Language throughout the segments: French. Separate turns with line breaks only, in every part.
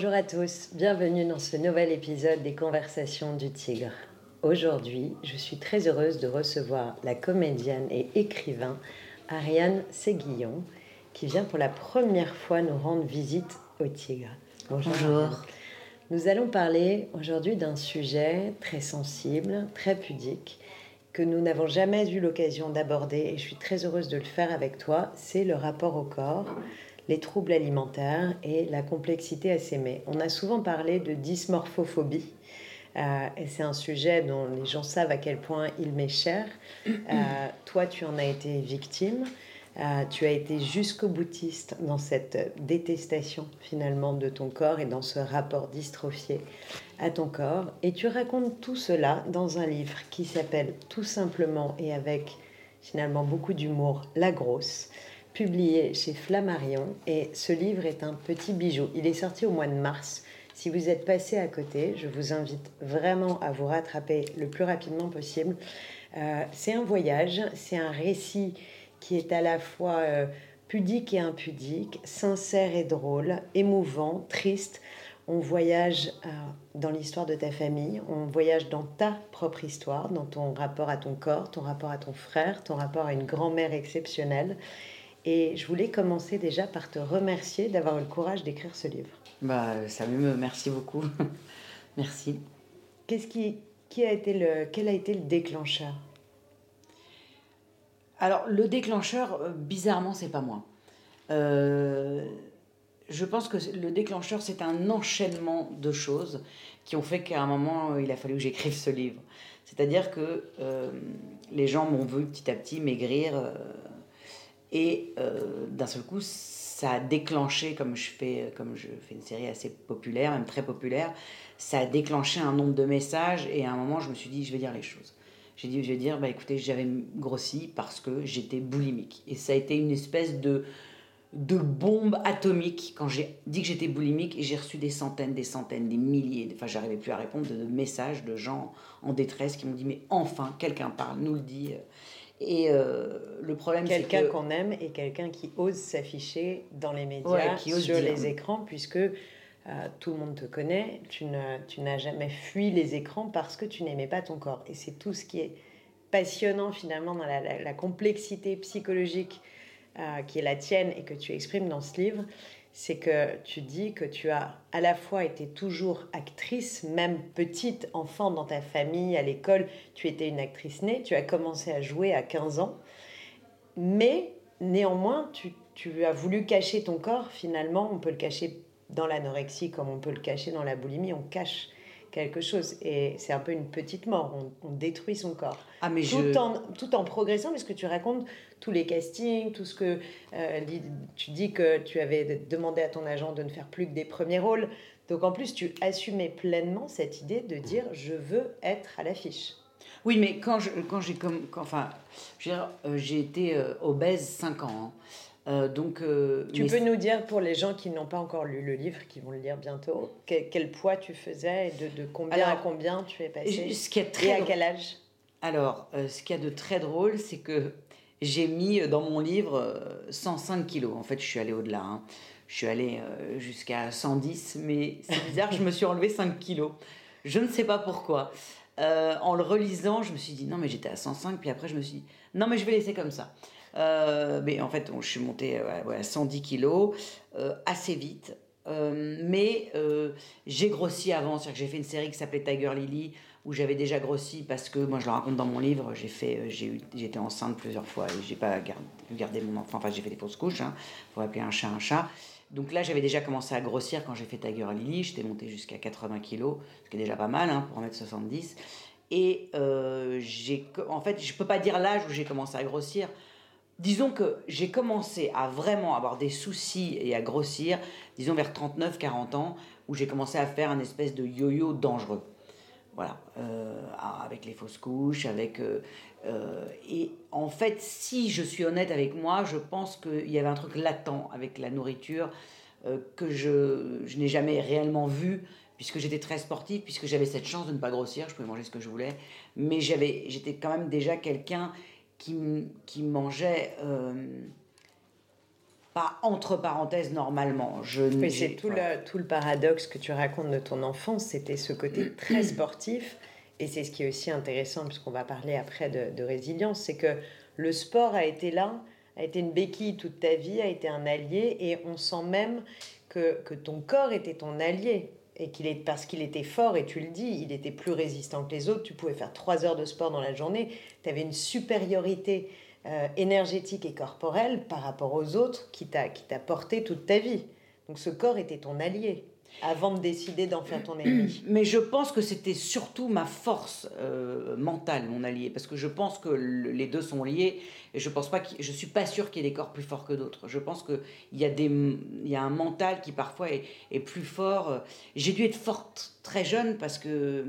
Bonjour à tous, bienvenue dans ce nouvel épisode des Conversations du Tigre. Aujourd'hui, je suis très heureuse de recevoir la comédienne et écrivain Ariane Séguillon, qui vient pour la première fois nous rendre visite au Tigre.
Bonjour.
Nous allons parler aujourd'hui d'un sujet très sensible, très pudique, que nous n'avons jamais eu l'occasion d'aborder et je suis très heureuse de le faire avec toi, c'est le rapport au corps, les troubles alimentaires et la complexité à s'aimer. On a souvent parlé de dysmorphophobie. Euh, et c'est un sujet dont les gens savent à quel point il m'est cher. Euh, toi, tu en as été victime. Euh, tu as été jusqu'au boutiste dans cette détestation finalement de ton corps et dans ce rapport dystrophié à ton corps. Et tu racontes tout cela dans un livre qui s'appelle tout simplement et avec finalement beaucoup d'humour La Grosse, publié chez Flammarion. Et ce livre est un petit bijou. Il est sorti au mois de mars. Si vous êtes passé à côté, je vous invite vraiment à vous rattraper le plus rapidement possible. Euh, c'est un voyage, c'est un récit qui est à la fois euh, pudique et impudique, sincère et drôle, émouvant, triste. On voyage euh, dans l'histoire de ta famille, on voyage dans ta propre histoire, dans ton rapport à ton corps, ton rapport à ton frère, ton rapport à une grand-mère exceptionnelle. Et je voulais commencer déjà par te remercier d'avoir eu le courage d'écrire ce livre.
Bah, ça me merci beaucoup. merci.
Qu'est-ce qui, qui a été le, quel a été le déclencheur?
Alors, le déclencheur, euh, bizarrement, c'est pas moi. Euh, je pense que le déclencheur, c'est un enchaînement de choses qui ont fait qu'à un moment, il a fallu que j'écrive ce livre. C'est-à-dire que euh, les gens m'ont vu petit à petit maigrir et d'un seul coup, ça a déclenché, comme je, fais, comme je fais une série assez populaire, même très populaire, ça a déclenché un nombre de messages et à un moment, je me suis dit, je vais dire les choses j'ai dit, je vais dire, bah écoutez, j'avais grossi parce que j'étais boulimique. Et ça a été une espèce de, de bombe atomique quand j'ai dit que j'étais boulimique et j'ai reçu des centaines, des centaines, des milliers, enfin j'arrivais plus à répondre, de, messages de gens en détresse qui m'ont dit, mais enfin, quelqu'un parle, nous le dit. Et euh, le problème,
c'est quelqu'un qu'on aime et quelqu'un qui ose s'afficher dans les médias, qui ose sur les écrans, puisque euh, tout le monde te connaît, tu, n'as jamais fui les écrans parce que tu n'aimais pas ton corps. Et c'est tout ce qui est passionnant finalement dans la, complexité psychologique euh, qui est la tienne et que tu exprimes dans ce livre, c'est que tu dis que tu as à la fois été toujours actrice, même petite enfant dans ta famille, à l'école, tu étais une actrice née, tu as commencé à jouer à 15 ans, mais néanmoins, tu, tu as voulu cacher ton corps, finalement, on peut le cacher dans l'anorexie, comme on peut le cacher dans la boulimie, on cache quelque chose. Et c'est un peu une petite mort, on, détruit son corps. Ah, mais tout, en, tout en progressant, puisque tu racontes tous les castings, tout ce que... Euh, tu dis que tu avais demandé à ton agent de ne faire plus que des premiers rôles. Donc en plus, tu assumais pleinement cette idée de dire je veux être à l'affiche.
Oui, mais quand j'ai quand comme, enfin, euh, j'ai été euh, obèse 5 ans. Hein.
Donc, tu peux nous dire pour les gens qui n'ont pas encore lu le livre, qui vont le lire bientôt, quel, poids tu faisais et de, combien à combien tu es passé ce qui est très Et à quel âge?
Alors, euh, ce qu'il y a de très drôle, c'est que j'ai mis dans mon livre 105 kilos. En fait, je suis allée au-delà. Hein. Je suis allée jusqu'à 110, mais c'est bizarre, je me suis enlevé 5 kilos. Je ne sais pas pourquoi. en le relisant, je me suis dit non, mais j'étais à 105, puis après, je me suis dit non, mais je vais laisser comme ça. Euh, mais en fait, je suis montée à 110 kilos euh, assez vite. Euh, mais j'ai grossi avant, c'est-à-dire que j'ai fait une série qui s'appelait Tiger Lily où j'avais déjà grossi parce que moi je le raconte dans mon livre, j'ai fait, j'ai eu, j'étais enceinte plusieurs fois et j'ai pas gardé, mon enfant, enfin j'ai fait des fausses couches, hein, pour appeler un chat un chat. Donc là j'avais déjà commencé à grossir quand j'ai fait Tiger Lily, j'étais montée jusqu'à 80 kilos, ce qui est déjà pas mal hein, pour 1m70. Et j'ai, en fait, je peux pas dire l'âge où j'ai commencé à grossir disons que j'ai commencé à vraiment avoir des soucis et à grossir, disons vers 39-40 ans, où j'ai commencé à faire un espèce de yo-yo dangereux. Voilà, euh, avec les fausses couches, avec... Euh, euh, et en fait, si je suis honnête avec moi, je pense qu'il y avait un truc latent avec la nourriture que je, je n'ai jamais réellement vu, puisque j'étais très sportive, puisque j'avais cette chance de ne pas grossir, je pouvais manger ce que je voulais, mais j'avais, j'étais quand même déjà quelqu'un qui, qui mangeait pas entre parenthèses normalement. Je,
Mais c'est tout, le, tout le paradoxe que tu racontes de ton enfance, c'était ce côté très sportif. Et c'est ce qui est aussi intéressant, puisqu'on va parler après de, de résilience, c'est que le sport a été là, a été une béquille toute ta vie, a été un allié, et on sent même que, que ton corps était ton allié. Et qu'il est parce qu'il était fort, et tu le dis, il était plus résistant que les autres. Tu pouvais faire trois heures de sport dans la journée. Tu avais une supériorité euh, énergétique et corporelle par rapport aux autres qui t'a porté toute ta vie. Donc ce corps était ton allié avant de décider d'en faire ton ennemi.
Mais je pense que c'était surtout ma force euh, mentale, mon allié, parce que je pense que les deux sont liés. Et je pense pas, je suis pas sûr qu'il y ait des corps plus forts que d'autres. Je pense que il y a y a un mental qui parfois est, est plus fort. J'ai dû être forte très jeune parce que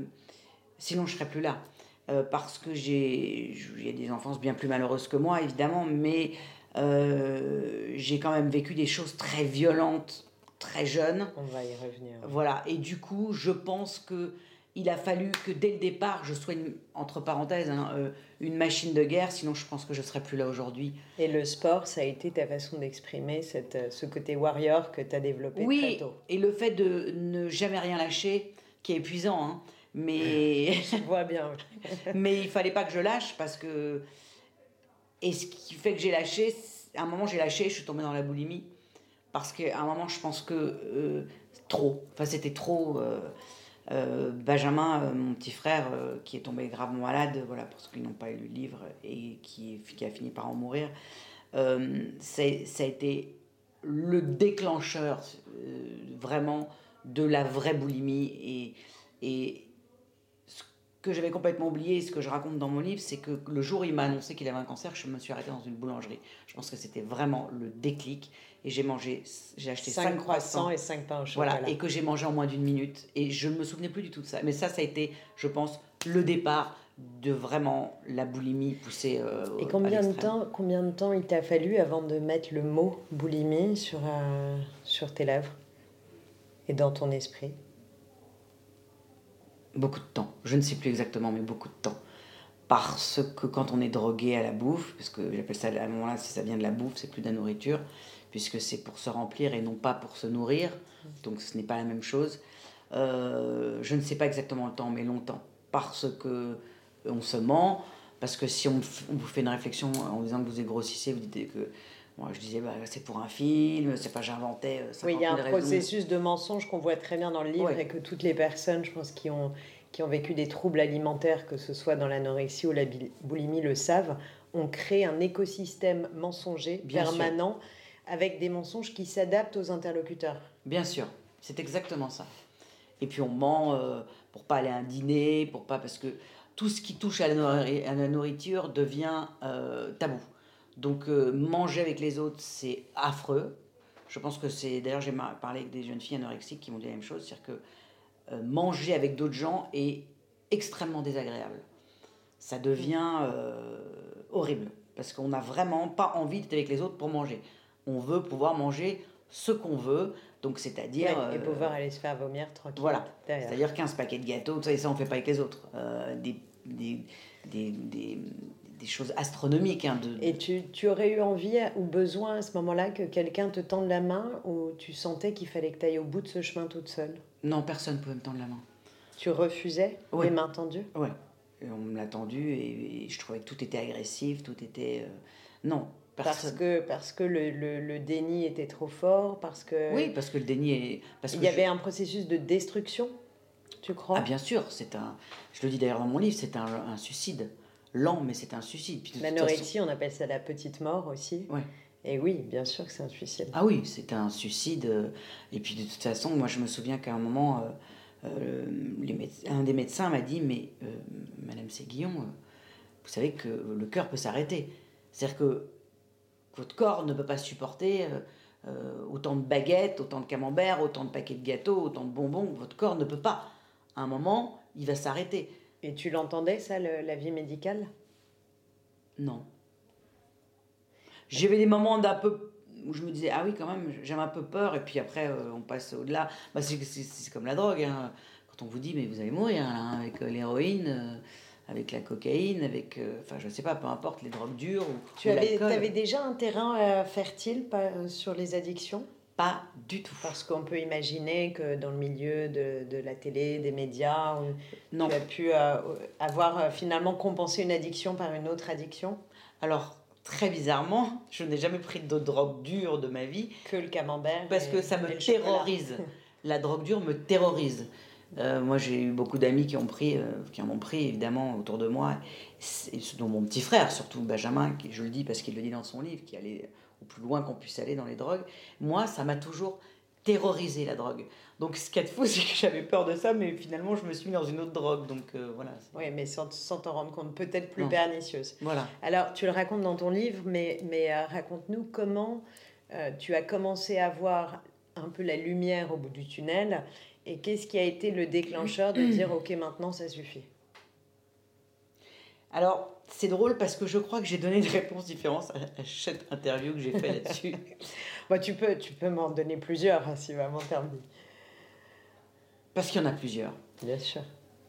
sinon je serais plus là. Euh, parce que j'ai, des enfances bien plus malheureuses que moi évidemment, mais euh, j'ai quand même vécu des choses très violentes très jeune.
On va y revenir.
Voilà, et du coup, je pense que il a fallu que dès le départ, je sois, entre parenthèses, hein, euh, une machine de guerre, sinon je pense que je ne serais plus là aujourd'hui.
Et le sport, ça a été ta façon d'exprimer ce côté warrior que tu as développé oui, très tôt.
et le fait de ne jamais rien lâcher, qui est épuisant, hein, mais...
je vois bien.
mais il fallait pas que je lâche, parce que... Et ce qui fait que j'ai lâché, à un moment j'ai lâché, je suis tombée dans la boulimie parce qu'à un moment, je pense que euh, trop, enfin c'était trop. Euh, euh, Benjamin, mon petit frère, qui est tombé gravement malade, voilà, parce qu'ils n'ont pas eu le livre et qui, qui, a fini par en mourir, ça a été le déclencheur vraiment de la vraie boulimie et, que j'avais complètement oublié, ce que je raconte dans mon livre, c'est que le jour où il m'a annoncé qu'il avait un cancer, je me suis arrêtée dans une boulangerie. Je pense que c'était vraiment le déclic et j'ai mangé, j'ai acheté 5 croissants
et 5 pains au
chocolat. Voilà, et que j'ai mangé en moins d'une minute. Et je ne me souvenais plus du tout de ça. Mais ça, ça a été, je pense, le départ de vraiment la boulimie poussée. Euh,
et combien de, temps, combien de temps il t'a fallu avant de mettre le mot boulimie sur, euh, sur tes lèvres et dans ton esprit?
Beaucoup de temps. Je ne sais plus exactement, mais beaucoup de temps. Parce que quand on est drogué à la bouffe, parce que j'appelle ça à un moment-là, si ça vient de la bouffe, c'est plus de la nourriture, puisque c'est pour se remplir et non pas pour se nourrir. Donc ce n'est pas la même chose. Euh, je ne sais pas exactement le temps, mais longtemps. Parce que on se ment, parce que si on, vous fait une réflexion en disant que vous êtes grossissez, vous dites que moi je disais bah, c'est pour un film, c'est pas j'inventais.
Euh, oui, il y a un processus de mensonge qu'on voit très bien dans le livre et que toutes les personnes, je pense, qui ont, qui ont vécu des troubles alimentaires, que ce soit dans l'anorexie ou la boulimie, le savent. On crée un écosystème mensonger permanent avec des mensonges qui s'adaptent aux interlocuteurs.
Bien sûr, c'est exactement ça. Et puis on ment euh, pour pas aller à un dîner, pour pas parce que tout ce qui touche à la, nourriture devient euh, tabou. Donc euh, manger avec les autres, c'est affreux. Je pense que c'est d'ailleurs j'ai parlé avec des jeunes filles anorexiques qui m'ont dit la même chose, c'est-à-dire que manger avec d'autres gens est extrêmement désagréable. Ça devient horrible parce qu'on n'a vraiment pas envie d'être avec les autres pour manger on veut pouvoir manger ce qu'on veut. Donc, c'est-à-dire.
et euh, pouvoir aller se faire vomir tranquille.
Voilà. C'est-à-dire 15 paquets de gâteaux, ça, ça on ne fait pas avec les autres. Euh, des, des, des, des, choses astronomiques. Hein, de...
Et tu, tu, aurais eu envie ou besoin à ce moment-là que quelqu'un te tende la main ou tu sentais qu'il fallait que tu ailles au bout de ce chemin toute seule?
Non, personne ne pouvait me tendre la main.
Tu refusais les mains tendues?
Oui. On me l'a tendu et, je trouvais que tout était agressif, tout était. Euh, non,
parce que, parce que le, le, déni était trop fort, parce que...
Oui, parce que le déni est...
Parce il y avait un processus de destruction, tu crois?
Ah bien sûr, c'est un... Je le dis d'ailleurs dans mon livre, c'est un, un, suicide. Lent, mais c'est un suicide.
L'anorexie, on appelle ça la petite mort aussi.
Ouais.
Et oui, bien sûr que c'est un suicide.
Ah oui, c'est un suicide. Euh, et puis de toute façon, moi je me souviens qu'à un moment, euh, euh, les un des médecins m'a dit, mais Madame Séguillon, vous savez que le cœur peut s'arrêter. C'est-à-dire que votre corps ne peut pas supporter autant de baguettes, autant de camembert, autant de paquets de gâteaux, autant de bonbons. Votre corps ne peut pas. À un moment, il va s'arrêter.
Et tu l'entendais, ça, la vie médicale?
Non. J'avais des moments d'un peu où je me disais, ah oui, quand même, j'avais un peu peur, et puis après, euh, on passe au-delà. Bah, c'est comme la drogue, hein. quand on vous dit, mais vous allez mourir hein, avec l'héroïne avec la cocaïne, avec, euh, enfin je sais pas, peu importe, les drogues dures. Ou,
tu avais, avais, déjà un terrain euh, fertile sur les addictions?
Pas du tout.
Parce qu'on peut imaginer que dans le milieu de, de la télé, des médias, non. tu as pu avoir finalement compensé une addiction par une autre addiction?
Alors, très bizarrement, je n'ai jamais pris de drogue dure de ma vie.
Que le camembert.
Parce que ça me terrorise. La drogue dure me terrorise. Euh, moi, j'ai eu beaucoup d'amis qui ont pris, euh, qui en ont pris évidemment autour de moi, et, dont mon petit frère, surtout Benjamin, qui, je le dis parce qu'il le dit dans son livre, qui allait au plus loin qu'on puisse aller dans les drogues. Moi, ça m'a toujours terrorisé la drogue. Donc, ce qui est fou, c'est que j'avais peur de ça, mais finalement, je me suis mis dans une autre drogue. Donc, euh, voilà.
Oui, mais sans, sans t'en rendre compte, peut-être plus pernicieuse.
Voilà.
Alors, tu le racontes dans ton livre, mais, mais raconte-nous comment tu as commencé à voir un peu la lumière au bout du tunnel et qu'est-ce qui a été le déclencheur de dire ok maintenant ça suffit?
Alors c'est drôle parce que je crois que j'ai donné des réponses différentes à chaque interview que j'ai fait là-dessus.
Bah, tu peux, tu peux m'en donner plusieurs hein, si vraiment tu envie.
Parce qu'il y en a plusieurs.
Bien sûr.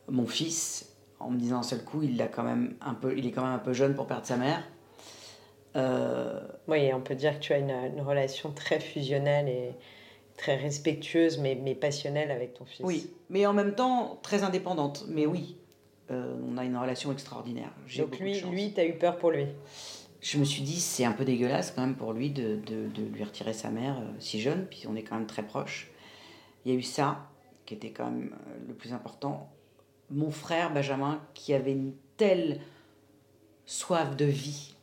Mon fils, en me disant un seul coup, il, a quand même un peu, il est quand même un peu jeune pour perdre sa mère.
Euh... Oui, on peut dire que tu as une, une relation très fusionnelle et, très respectueuse mais, mais passionnelle avec ton fils.
Oui, mais en même temps très indépendante. Mais oui, euh, on a une relation extraordinaire.
Donc lui, lui, tu as eu peur pour lui?
Je me suis dit, c'est un peu dégueulasse quand même pour lui de, de, de lui retirer sa mère euh, si jeune, puis on est quand même très proches. Il y a eu ça, qui était quand même euh, le plus important. Mon frère Benjamin, qui avait une telle soif de vie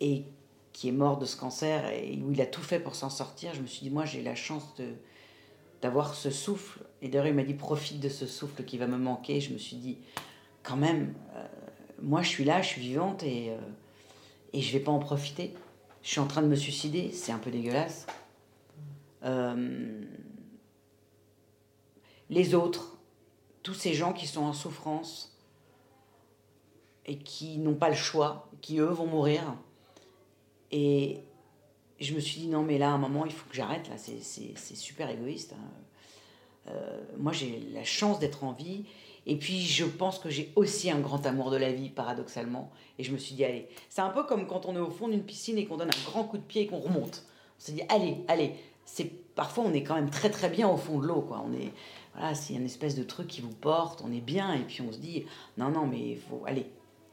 et qui est mort de ce cancer et où il a tout fait pour s'en sortir, je me suis dit, moi j'ai la chance de, d'avoir ce souffle. Et d'ailleurs, il m'a dit, profite de ce souffle qui va me manquer. Je me suis dit, quand même, euh, moi je suis là, je suis vivante et, euh, et je vais pas en profiter. Je suis en train de me suicider, c'est un peu dégueulasse. Euh, les autres, tous ces gens qui sont en souffrance et qui n'ont pas le choix, qui eux vont mourir, et je me suis dit, non, mais là, à un moment, il faut que j'arrête, là, c'est super égoïste. Hein. Euh, moi, j'ai la chance d'être en vie. Et puis, je pense que j'ai aussi un grand amour de la vie, paradoxalement. Et je me suis dit, allez, c'est un peu comme quand on est au fond d'une piscine et qu'on donne un grand coup de pied et qu'on remonte. On se dit, allez, allez. C'est parfois on est quand même très très bien au fond de l'eau, quoi. On est voilà, c'est une espèce de truc qui vous porte, on est bien, et puis on se dit, non, non, mais il faut, allez,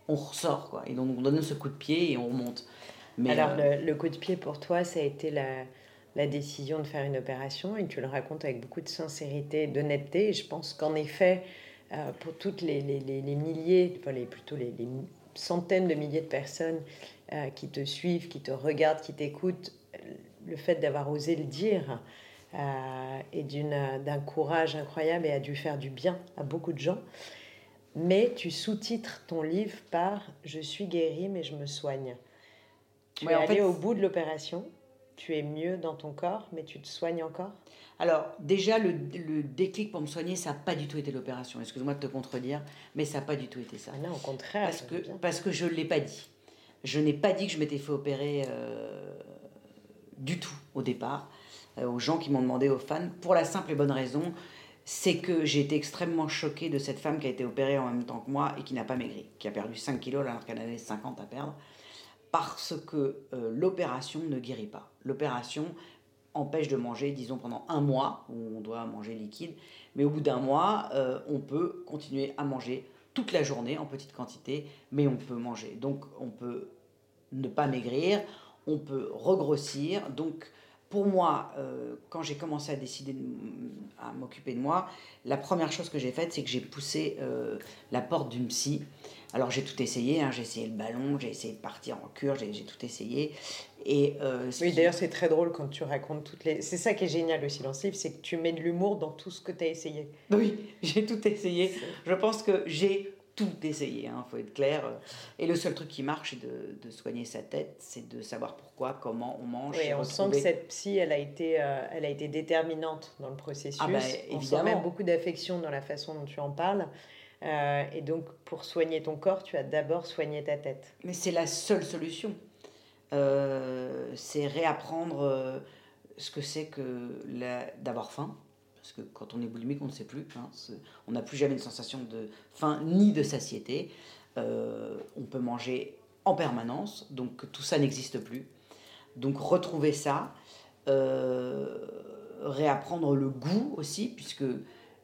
on ressort, quoi. Et donc on donne ce coup de pied et on remonte.
Alors, euh, le, coup de pied pour toi, ça a été la, la, décision de faire une opération et tu le racontes avec beaucoup de sincérité et d'honnêteté. Et je pense qu'en effet, euh, pour toutes les, les, les, milliers, enfin plutôt les, centaines de milliers de personnes euh, qui te suivent, qui te regardent, qui t'écoutent, le fait d'avoir osé le dire est d'un courage incroyable et a dû faire du bien à beaucoup de gens. Mais tu sous-titres ton livre par Je suis guérie mais je me soigne. Tu es allé au bout de l'opération, tu es mieux dans ton corps, mais tu te soignes encore?
Alors, déjà, le, le, déclic pour me soigner, ça n'a pas du tout été l'opération. Excuse-moi de te contredire, mais ça n'a pas du tout été ça.
Ah non, au contraire.
Parce que, parce que je ne l'ai pas dit. Je n'ai pas dit que je m'étais fait opérer euh, du tout au départ, euh, aux gens qui m'ont demandé, aux fans, pour la simple et bonne raison, c'est que j'ai été extrêmement choquée de cette femme qui a été opérée en même temps que moi et qui n'a pas maigri, qui a perdu 5 kilos alors qu'elle avait 50 à perdre parce que euh, l'opération ne guérit pas. L'opération empêche de manger, disons, pendant un mois, où on doit manger liquide, mais au bout d'un mois, euh, on peut continuer à manger toute la journée en petite quantité, mais on peut manger. Donc on peut ne pas maigrir, on peut regrossir. Donc pour moi, euh, quand j'ai commencé à décider à m'occuper de moi, la première chose que j'ai faite, c'est que j'ai poussé la porte d'une psy alors j'ai tout essayé, hein. j'ai essayé le ballon, j'ai essayé de partir en cure, j'ai tout essayé. Et,
euh, oui, d'ailleurs c'est très drôle quand tu racontes toutes les... C'est ça qui est génial aussi dans ce livre, c'est que tu mets de l'humour dans tout ce que tu as essayé.
Oui, j'ai tout essayé. Je pense que j'ai tout essayé, il hein, faut être clair. Et le seul truc qui marche, c'est de, de, soigner sa tête, c'est de savoir pourquoi, comment on mange.
Oui, on sent que cette psy, elle a été, euh, elle a été déterminante dans le processus. Ah bah, évidemment. On sent même beaucoup d'affection dans la façon dont tu en parles. Euh, et donc, pour soigner ton corps, tu as d'abord soigné ta tête.
Mais c'est la seule solution. Euh, c'est réapprendre euh, ce que c'est que d'avoir faim. parce que quand on est boulimique, on ne sait plus. Hein, on n'a plus jamais une sensation de faim ni de satiété. On peut manger en permanence, donc tout ça n'existe plus. Donc retrouver ça, réapprendre le goût aussi, puisque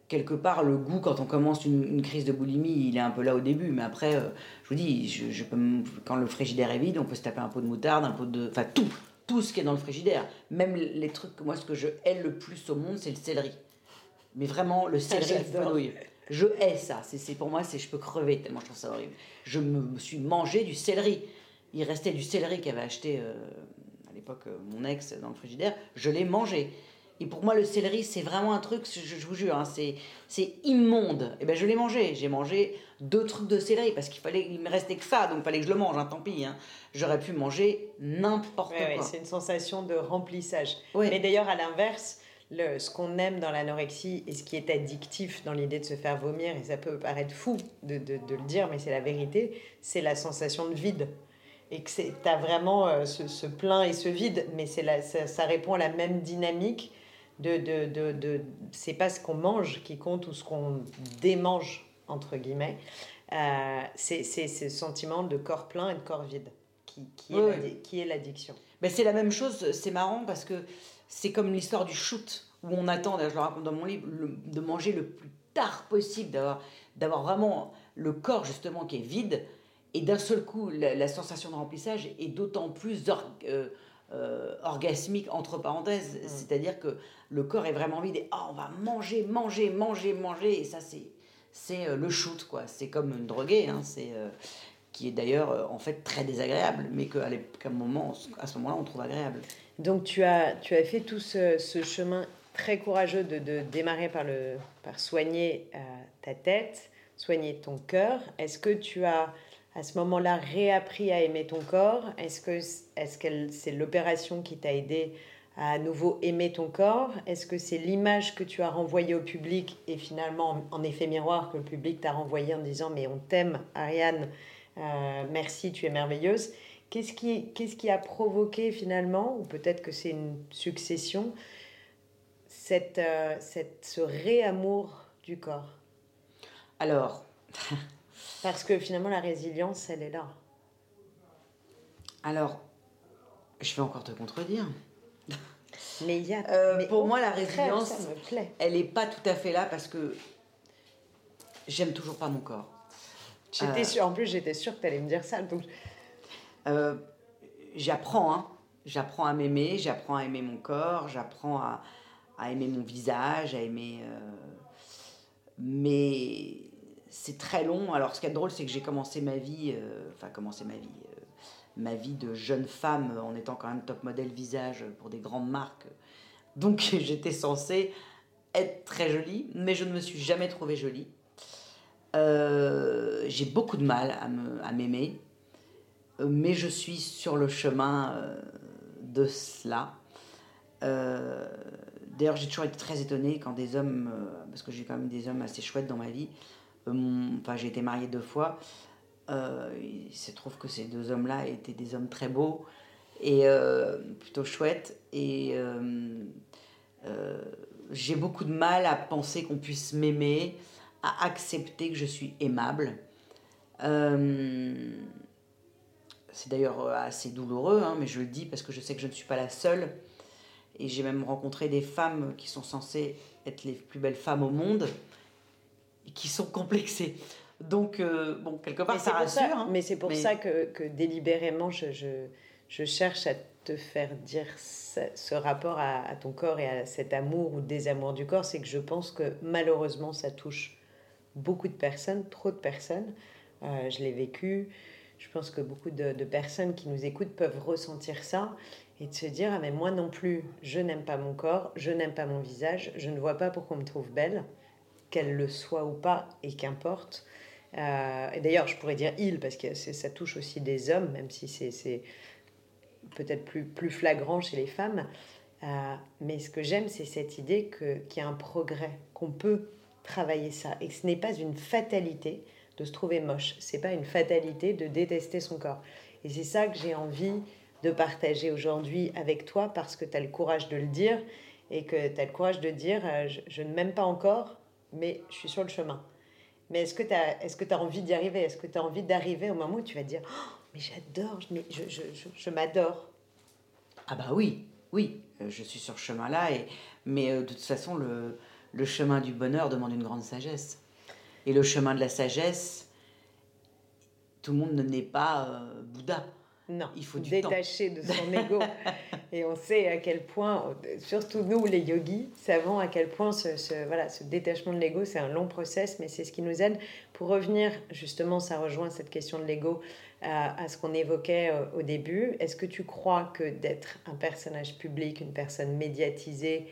quelque part le goût quand on commence une, crise de boulimie, il est un peu là au début, mais après, euh, je vous dis, je, peux, quand le frigidaire est vide, on peut se taper un pot de moutarde, un pot de, enfin tout, tout ce qui est dans le frigidaire, même les trucs que moi ce que je hais le plus au monde, c'est le céleri. Mais vraiment le céleri fenouil. Je hais ça. C'est pour moi, c'est je peux crever tellement je trouve ça horrible. Je me, suis mangé du céleri. Il restait du céleri qu'avait acheté euh, à l'époque euh, mon ex dans le frigidaire. Je l'ai mangé. Et pour moi, le céleri, c'est vraiment un truc, je, vous jure, hein, c'est immonde. Et eh ben, je l'ai mangé. J'ai mangé deux trucs de céleri parce qu'il fallait, il me restait que ça, donc il fallait que je le mange. Hein, tant pis. Hein. J'aurais pu manger n'importe quoi.
c'est une sensation de remplissage. Mais d'ailleurs, à l'inverse, le, ce qu'on aime dans l'anorexie et ce qui est addictif dans l'idée de se faire vomir, et ça peut paraître fou de, de, de le dire, mais c'est la vérité, c'est la sensation de vide. Et que tu as vraiment euh, ce, ce, plein et ce vide, mais ça, ça, répond à la même dynamique de. de, de, de c'est pas ce qu'on mange qui compte ou ce qu'on démange, entre guillemets. Euh, c'est ce sentiment de corps plein et de corps vide qui, qui est l'addiction.
Mais c'est la même chose, c'est marrant parce que c'est comme l'histoire du shoot, où on attend, je le raconte dans mon livre, de manger le plus tard possible, d'avoir vraiment le corps justement qui est vide, et d'un seul coup, la, sensation de remplissage est d'autant plus euh, euh, orgasmique, entre parenthèses, mm. c'est-à-dire que le corps est vraiment vide, et oh, on va manger, manger, manger, manger, et ça c'est c'est euh, le shoot, quoi. C'est comme une droguée, hein, c'est qui est d'ailleurs en fait très désagréable, mais qu'à moment, à ce moment-là, on trouve agréable.
Donc tu as, tu as fait tout ce, ce chemin très courageux de, de, démarrer par, le, par soigner euh, ta tête, soigner ton cœur. Est-ce que tu as à ce moment-là réappris à aimer ton corps Est-ce que est-ce c'est l'opération qui t'a aidé à, à nouveau aimer ton corps? Est-ce que c'est l'image que tu as renvoyée au public et finalement en effet miroir que le public t'a renvoyé en disant mais on t'aime Ariane, euh, merci, tu es merveilleuse? Qu'est-ce qui, qui a provoqué finalement, ou peut-être que c'est une succession, cette, euh, cette, ce réamour du corps?
Alors.
Parce que finalement, la résilience, elle est là.
Alors, je vais encore te contredire.
Mais il y a.
Euh, pour moi, la résilience, elle n'est pas tout à fait là parce que j'aime toujours pas mon corps.
J'étais euh, en plus, j'étais sûre que tu allais me dire ça. Donc,
euh, j'apprends, hein. j'apprends à m'aimer, j'apprends à aimer mon corps, j'apprends à, à, aimer mon visage, à aimer. Mais c'est très long. Alors, ce qui est drôle, c'est que j'ai commencé ma vie, euh, enfin, commencé ma vie, ma vie de jeune femme en étant quand même top modèle visage pour des grandes marques. Donc, j'étais censée être très jolie, mais je ne me suis jamais trouvée jolie. j'ai beaucoup de mal à m'aimer mais je suis sur le chemin euh, de cela. Euh, d'ailleurs, j'ai toujours été très étonnée quand des hommes, euh, parce que j'ai quand même des hommes assez chouettes dans ma vie, enfin j'ai été mariée deux fois, il se trouve que ces deux hommes-là étaient des hommes très beaux et plutôt chouettes. Et j'ai beaucoup de mal à penser qu'on puisse m'aimer, à accepter que je suis aimable. C'est d'ailleurs euh, assez douloureux, hein, mais je le dis parce que je sais que je ne suis pas la seule. Et j'ai même rencontré des femmes qui sont censées être les plus belles femmes au monde qui sont complexées. Donc, euh, bon, quelque part, ça rassure.
Hein. mais c'est pour ça que, que délibérément, je, je, je, cherche à te faire dire ce, rapport à, à, ton corps et à cet amour ou désamour du corps. C'est que je pense que malheureusement, ça touche beaucoup de personnes, trop de personnes. Euh, je l'ai vécu. Je pense que beaucoup de, personnes qui nous écoutent peuvent ressentir ça et de se dire ah mais moi non plus je n'aime pas mon corps, je n'aime pas mon visage, je ne vois pas pourquoi on me trouve belle, qu'elle le soit ou pas et qu'importe. Euh, et d'ailleurs je pourrais dire il parce que ça touche aussi des hommes même si c'est peut-être plus, flagrant chez les femmes. Euh, mais ce que j'aime c'est cette idée qu'il y a un progrès, qu'on peut travailler ça et ce n'est pas une fatalité de se trouver moche. C'est pas une fatalité de détester son corps. Et c'est ça que j'ai envie de partager aujourd'hui avec toi parce que tu as le courage de le dire et que tu as le courage de dire euh, je, ne m'aime pas encore, mais je suis sur le chemin. Mais est-ce que tu as, est as envie d'y arriver? Est-ce que tu as envie d'arriver au moment où tu vas dire oh, mais j'adore, je, m'adore?
Ah bah oui, oui, euh, je suis sur ce chemin-là, mais euh, de toute façon, le, chemin du bonheur demande une grande sagesse. Et le chemin de la sagesse, tout le monde ne n'est pas Bouddha.
Non, il faut du détacher de son ego. et on sait à quel point, surtout nous les yogis, savons à quel point ce, voilà, ce détachement de l'ego, c'est un long process, mais c'est ce qui nous aide. Pour revenir, justement, ça rejoint cette question de l'ego à, à, ce qu'on évoquait euh, au début. Est-ce que tu crois que d'être un personnage public, une personne médiatisée,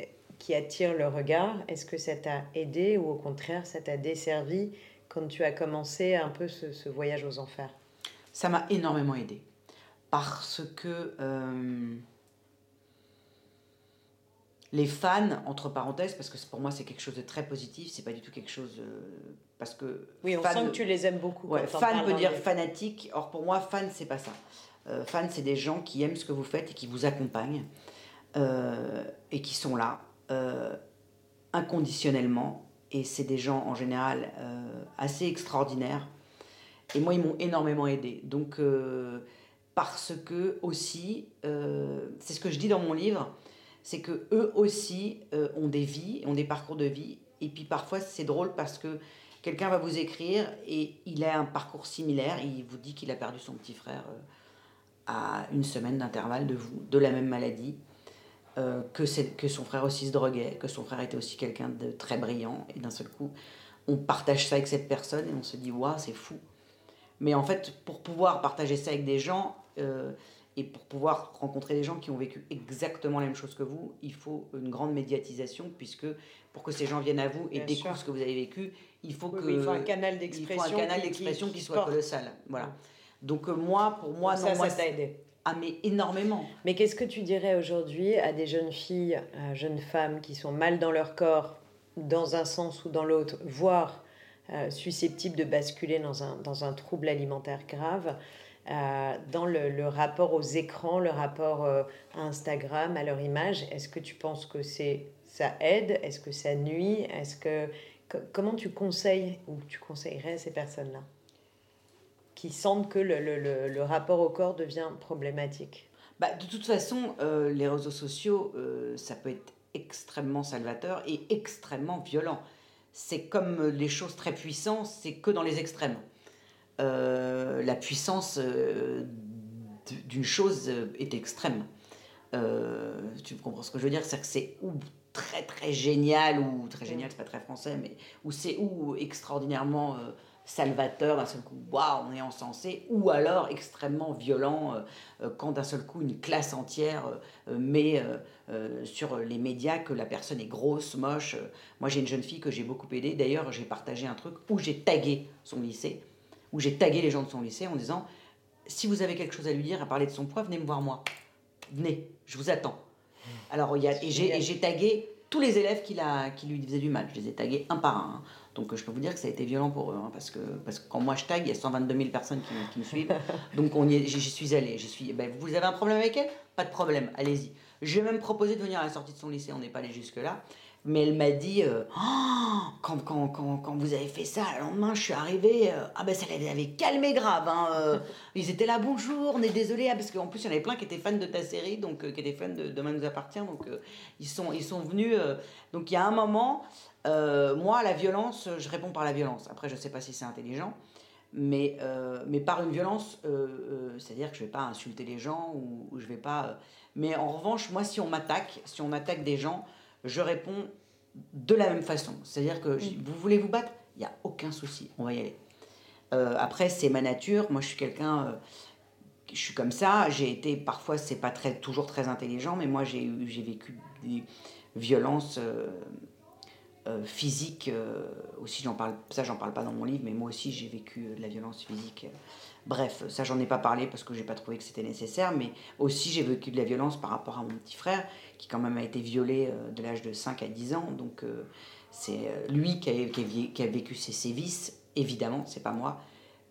euh, qui attire le regard, est-ce que ça t'a aidé ou au contraire ça t'a desservi quand tu as commencé un peu ce voyage aux enfers?
Ça m'a énormément aidé. Parce que euh, les fans, entre parenthèses, parce que pour moi c'est quelque chose de très positif, c'est pas du tout quelque chose. Euh, parce que.
Oui, on sent que tu les aimes beaucoup.
fan peut dire fanatique, or pour moi, fan c'est pas ça. Euh, fan, c'est des gens qui aiment ce que vous faites et qui vous accompagnent et qui sont là inconditionnellement. Et c'est des gens en général assez extraordinaires et moi, ils m'ont énormément aidé. Donc, euh, parce que aussi, euh, c'est ce que je dis dans mon livre, c'est que eux aussi euh, ont des vies, ont des parcours de vie. Et puis parfois, c'est drôle parce que quelqu'un va vous écrire et il a un parcours similaire. il vous dit qu'il a perdu son petit frère à une semaine d'intervalle de vous, de la même maladie. que, que son frère aussi se droguait, que son frère était aussi quelqu'un de très brillant. Et d'un seul coup, on partage ça avec cette personne et on se dit, waouh, c'est fou. Mais en fait, pour pouvoir partager ça avec des gens euh, et pour pouvoir rencontrer des gens qui ont vécu exactement la même chose que vous, il faut une grande médiatisation, puisque pour que ces gens viennent à vous et découvrent ce que vous avez vécu, il faut que
il faut un canal d'expression,
un canal d'expression qui, soit colossal. Voilà. Donc euh, moi, pour moi,
ça, ça t'a aidé.
Ah mais énormément.
Mais qu'est-ce que tu dirais aujourd'hui à des jeunes filles, à jeunes femmes qui sont mal dans leur corps, dans un sens ou dans l'autre, voire euh, susceptibles de basculer dans un, dans un trouble alimentaire grave. Euh, dans le, rapport aux écrans, le rapport euh, à Instagram, à leur image, est-ce que tu penses que c'est ça aide? Est-ce que ça nuit? Est-ce que comment tu conseilles ou tu conseillerais à ces personnes-là qui sentent que le, le, le, rapport au corps devient problématique?
Bah, De toute façon, les réseaux sociaux, ça peut être extrêmement salvateur et extrêmement violent c'est comme les choses très puissantes, c'est que dans les extrêmes. Euh, la puissance euh, d'une chose est extrême. Euh, tu comprends ce que je veux dire? C'est que c'est ou très très génial, ou très génial, c'est pas très français, mais ou c'est ou extraordinairement salvateur, d'un seul coup, waouh, on est encensé, ou alors extrêmement violent euh, euh, quand d'un seul coup une classe entière euh, met sur les médias que la personne est grosse, moche. Moi j'ai une jeune fille que j'ai beaucoup aidée, d'ailleurs j'ai partagé un truc où j'ai tagué son lycée, où j'ai tagué les gens de son lycée en disant si vous avez quelque chose à lui dire, à parler de son poids, venez me voir moi. Venez, je vous attends. Alors, il y a, et j'ai tagué tous les élèves qui, la, qui lui faisaient du mal. Je les ai tagués un par un. Hein. Donc je peux vous dire que ça a été violent pour eux, hein, parce, que, parce que quand moi je tag, il y a 122 000 personnes qui, qui me suivent. Donc j'y suis allée. Suis, ben, vous avez un problème avec elle? Pas de problème, allez-y. J'ai même proposé de venir à la sortie de son lycée, on n'est pas allé jusque-là. Mais elle m'a dit, euh, oh, quand, quand, quand, quand, vous avez fait ça, le lendemain, je suis arrivée, euh, ah ben ça les avait calmés grave. Hein, euh. ils étaient là, bonjour, on est désolé, ah, parce qu'en plus, il y en avait plein qui étaient fans de ta série, donc qui étaient fans de Demain nous appartient, donc ils, sont, ils sont venus. donc il y a un moment, moi, la violence, je réponds par la violence. Après, je ne sais pas si c'est intelligent, mais, mais par une violence, c'est-à-dire que je ne vais pas insulter les gens, ou, ou je vais pas... mais en revanche, moi, si on m'attaque, si on attaque des gens, je réponds de la même façon. C'est-à-dire que mm. vous voulez vous battre, il n'y a aucun souci, on va y aller. Euh, après, c'est ma nature. Moi, je suis quelqu'un, euh, je suis comme ça. J'ai été, parfois, c'est pas très, toujours très intelligent, mais moi, j'ai j'ai vécu des violences euh, physiques aussi. J'en parle, ça, j'en parle pas dans mon livre, mais moi aussi, j'ai vécu de la violence physique Bref, ça j'en ai pas parlé parce que j'ai pas trouvé que c'était nécessaire, mais aussi j'ai vécu de la violence par rapport à mon petit frère qui quand même a été violé euh, de l'âge de 5 à 10 ans. Donc euh, c'est euh, lui qui a, qui, a, vécu ces sévices, évidemment, c'est pas moi,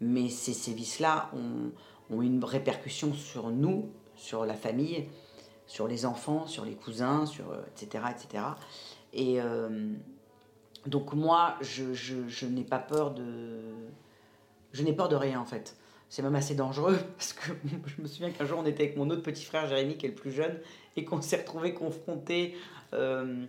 mais ces sévices-là ont, ont une répercussion sur nous, sur la famille, sur les enfants, sur les cousins, sur, etc., etc. Et donc moi, je, je, je n'ai pas peur de... Je n'ai peur de rien en fait. C'est même assez dangereux parce que je me souviens qu'un jour on était avec mon autre petit frère Jérémy qui est le plus jeune et qu'on s'est retrouvé confronté euh,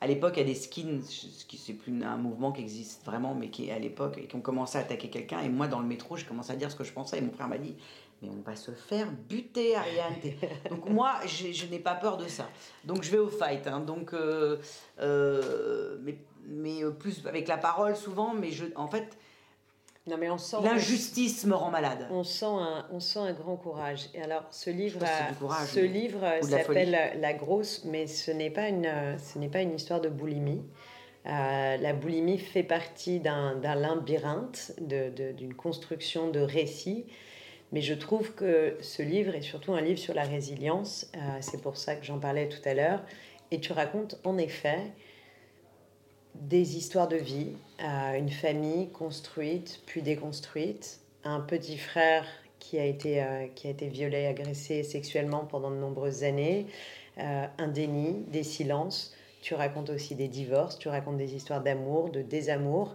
à l'époque à des skins, ce qui c'est plus un mouvement qui existe vraiment mais qui est à l'époque et qui ont commencé à attaquer quelqu'un et moi dans le métro j'ai commencé à dire ce que je pensais et mon frère m'a dit mais on va se faire buter Ariane. Donc moi je n'ai pas peur de ça. Donc je vais au fight. Hein. Donc euh, euh, mais mais plus avec la parole souvent mais je en fait
non, mais on sent
L'injustice me rend malade.
On sent un, on sent un grand courage. Et alors, ce livre, ce livre s'appelle la, grosse, mais ce n'est pas une, ce n'est pas une histoire de boulimie. Euh, la boulimie fait partie d'un labyrinthe, d'une construction de récits. Mais je trouve que ce livre est surtout un livre sur la résilience. Euh, c'est pour ça que j'en parlais tout à l'heure. Et tu racontes en effet des histoires de vie, une famille construite puis déconstruite, un petit frère qui a été, euh, qui a été violé, agressé sexuellement pendant de nombreuses années, euh, un déni, des silences. Tu racontes aussi des divorces, tu racontes des histoires d'amour, de désamour.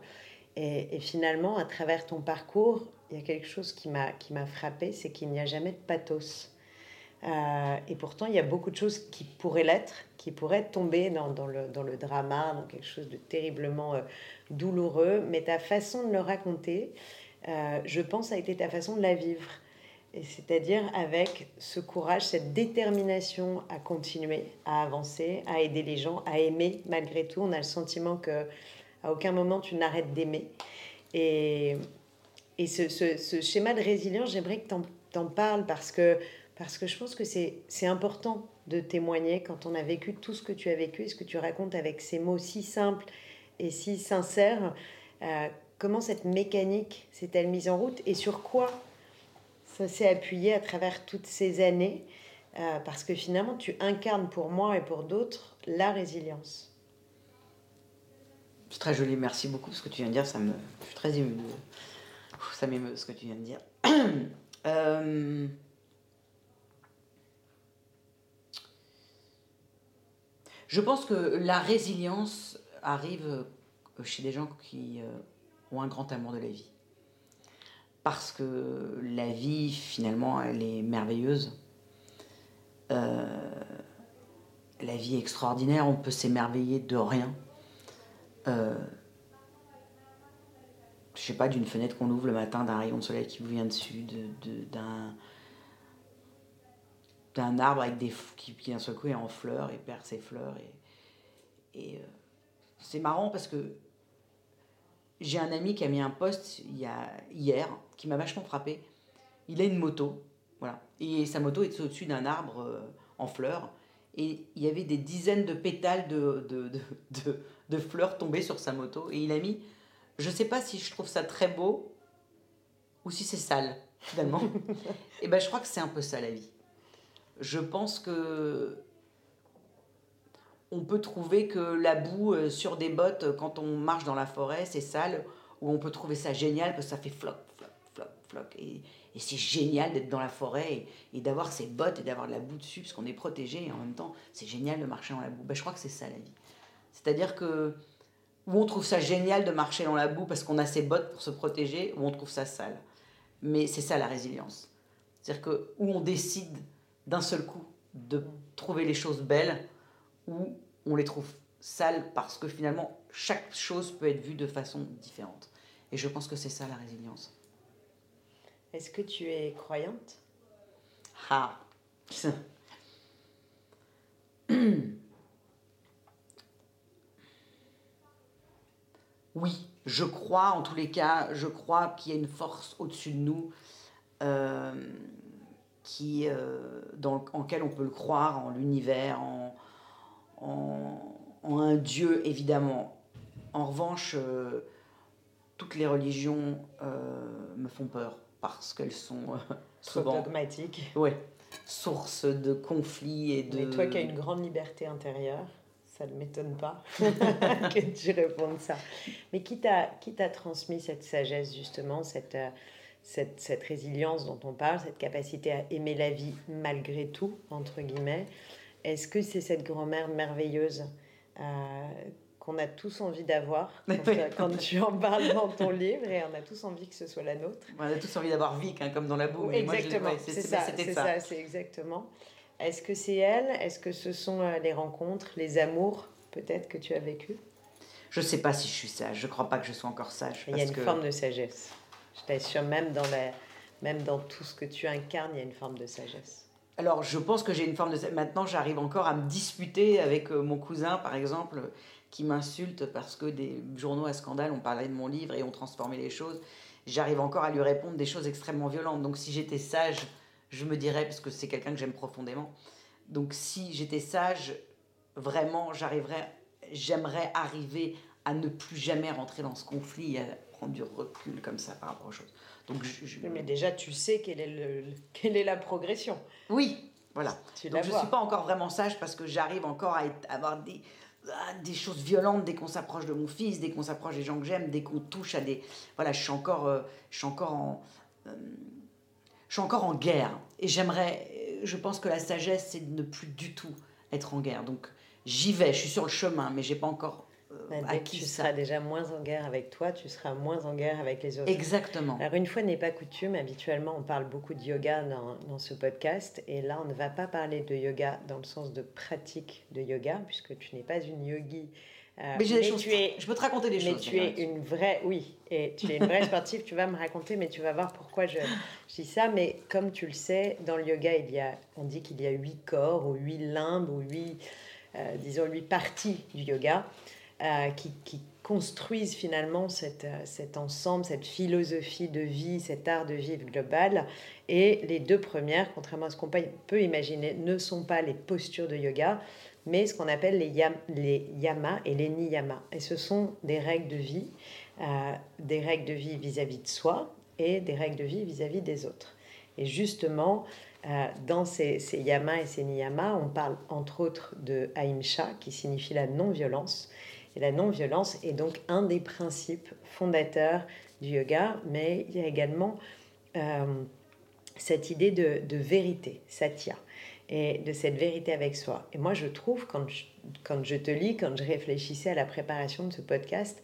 Et, finalement, à travers ton parcours, il y a quelque chose qui m'a frappé, c'est qu'il n'y a jamais de pathos. Euh, et pourtant, il y a beaucoup de choses qui pourraient l'être, qui pourraient tomber dans, le, dans, drama, dans quelque chose de terriblement euh, douloureux. Mais ta façon de le raconter, euh, je pense, a été ta façon de la vivre. C'est-à-dire avec ce courage, cette détermination à continuer, à avancer, à aider les gens, à aimer malgré tout. On a le sentiment que à aucun moment tu n'arrêtes d'aimer. Et, ce, schéma de résilience, j'aimerais que tu en parles parce que parce que je pense que c'est important de témoigner quand on a vécu tout ce que tu as vécu et ce que tu racontes avec ces mots si simples et si sincères. Euh, comment cette mécanique s'est-elle mise en route et sur quoi ça s'est appuyé à travers toutes ces années euh, Parce que finalement, tu incarnes pour moi et pour d'autres la résilience.
C'est très joli, merci beaucoup ce que tu viens de dire. Ça me, je suis très émue. Ça m'émeut ce que tu viens de dire. euh... Je pense que la résilience arrive euh, chez des gens qui euh, ont un grand amour de la vie. Parce que la vie, finalement, elle est merveilleuse. Euh, la vie est extraordinaire, on peut s'émerveiller de rien. Euh, je sais pas, d'une fenêtre qu'on ouvre le matin, d'un rayon de soleil qui vous vient dessus, d'un d'un arbre avec des qui, qui d'un seul coup est en fleurs et perd ses fleurs et, et euh, c'est marrant parce que j'ai un ami qui a mis un post il y a, hier qui m'a vachement frappé. Il a une moto, voilà, et sa moto est au-dessus d'un arbre euh, en fleurs et il y avait des dizaines de pétales de, de, de, de, fleurs tombées sur sa moto et il a mis, je sais pas si je trouve ça très beau ou si c'est sale finalement. et ben je crois que c'est un peu ça la vie je pense que on peut trouver que la boue euh, sur des bottes euh, quand on marche dans la forêt, c'est sale, ou on peut trouver ça génial parce que ça fait floc, floc, floc, floc. Et, c'est génial d'être dans la forêt et, d'avoir ses bottes et d'avoir de la boue dessus parce qu'on est protégé et en même temps, c'est génial de marcher dans la boue. Ben, je crois que c'est ça la vie. C'est-à-dire que où on trouve ça génial de marcher dans la boue parce qu'on a ses bottes pour se protéger, ou on trouve ça sale. Mais c'est ça la résilience. C'est-à-dire que où on décide d'un seul coup de trouver les choses belles ou on les trouve sales parce que finalement chaque chose peut être vue de façon différente. Et je pense que c'est ça la résilience.
Est-ce que tu es croyante?
Ah Oui, je crois, en tous les cas, je crois qu'il y a une force au-dessus de nous. Euh, qui, euh, dans, en lequel on peut le croire, en l'univers, en, en, un Dieu, évidemment. En revanche, euh, toutes les religions euh, me font peur parce qu'elles sont
souvent dogmatiques.
Ouais, source de conflits et de.
Mais toi qui as une grande liberté intérieure, ça ne m'étonne pas que tu répondes ça. Mais qui t'a transmis cette sagesse justement, cette cette, cette, résilience dont on parle, cette capacité à aimer la vie malgré tout, entre guillemets. est-ce que c'est cette grand-mère merveilleuse euh, qu'on a tous envie d'avoir quand, tu en parles dans ton livre et on a tous envie que ce soit la nôtre?
On a tous envie d'avoir Vic, hein, comme dans la boue.
Exactement, c'est ça, c'est ça, c'est exactement. Est-ce que c'est elle? Est-ce que ce sont euh, les rencontres, les amours peut-être que tu as vécu?
Je ne sais pas si je suis sage. Je ne crois pas que je sois encore sage.
Il y a une forme de sagesse. Je t'assure, même dans, la, même dans tout ce que tu incarnes, il y a une forme de sagesse.
Alors, je pense que j'ai une forme de... Maintenant, j'arrive encore à me disputer avec euh, mon cousin, par exemple, qui m'insulte parce que des journaux à scandale ont parlé de mon livre et ont transformé les choses. J'arrive encore à lui répondre des choses extrêmement violentes. Donc si j'étais sage, je me dirais, parce que c'est quelqu'un que j'aime profondément, donc si j'étais sage, vraiment, j'arriverais, j'aimerais arriver à ne plus jamais rentrer dans ce conflit, prendre du recul comme ça par rapport aux choses. Donc
je, Mais déjà, tu sais quelle est, le, quelle est la progression.
Oui, voilà. Donc je ne suis pas encore vraiment sage parce que j'arrive encore à, à avoir des, ah, des choses violentes dès qu'on s'approche de mon fils, dès qu'on s'approche des gens que j'aime, dès qu'on touche à des... Voilà, je suis encore, euh, je suis encore en... Euh, je suis encore en guerre. Et j'aimerais... Euh, je pense que la sagesse, c'est de ne plus du tout être en guerre. Donc j'y vais, je suis sur le chemin, mais j'ai pas encore
bah, dès que tu seras déjà moins en guerre avec toi, tu seras moins en guerre avec les autres.
Exactement.
Alors une fois n'est pas coutume, habituellement on parle beaucoup de yoga dans, dans, ce podcast, et là on ne va pas parler de yoga dans le sens de pratique de yoga, puisque tu n'es pas une yogi.
Euh, mais choses. Tu es, je peux te raconter des
mais
choses.
Mais tu es une vraie, oui, et tu es une vraie sportive. tu vas me raconter, mais tu vas voir pourquoi je, je, dis ça. Mais comme tu le sais, dans le yoga, il y a, on dit qu'il y a huit corps ou huit limbes ou huit, euh, disons huit parties du yoga. Euh, qui, construisent finalement euh, cet ensemble, cette philosophie de vie, cet art de vivre global. Et les deux premières, contrairement à ce qu'on peut imaginer, ne sont pas les postures de yoga, mais ce qu'on appelle les, yam, les yamas et les niyamas. Et ce sont des règles de vie, euh, des règles de vie vis-à-vis de soi et des règles de vie vis-à-vis des autres. Et justement, dans ces, ces, yamas et ces niyamas, on parle entre autres de Aimcha, qui signifie la non-violence, et la non-violence est donc un des principes fondateurs du yoga, mais il y a également euh, cette idée de, vérité, satya, et de cette vérité avec soi. Et moi, je trouve, quand je, quand je te lis, quand je réfléchissais à la préparation de ce podcast,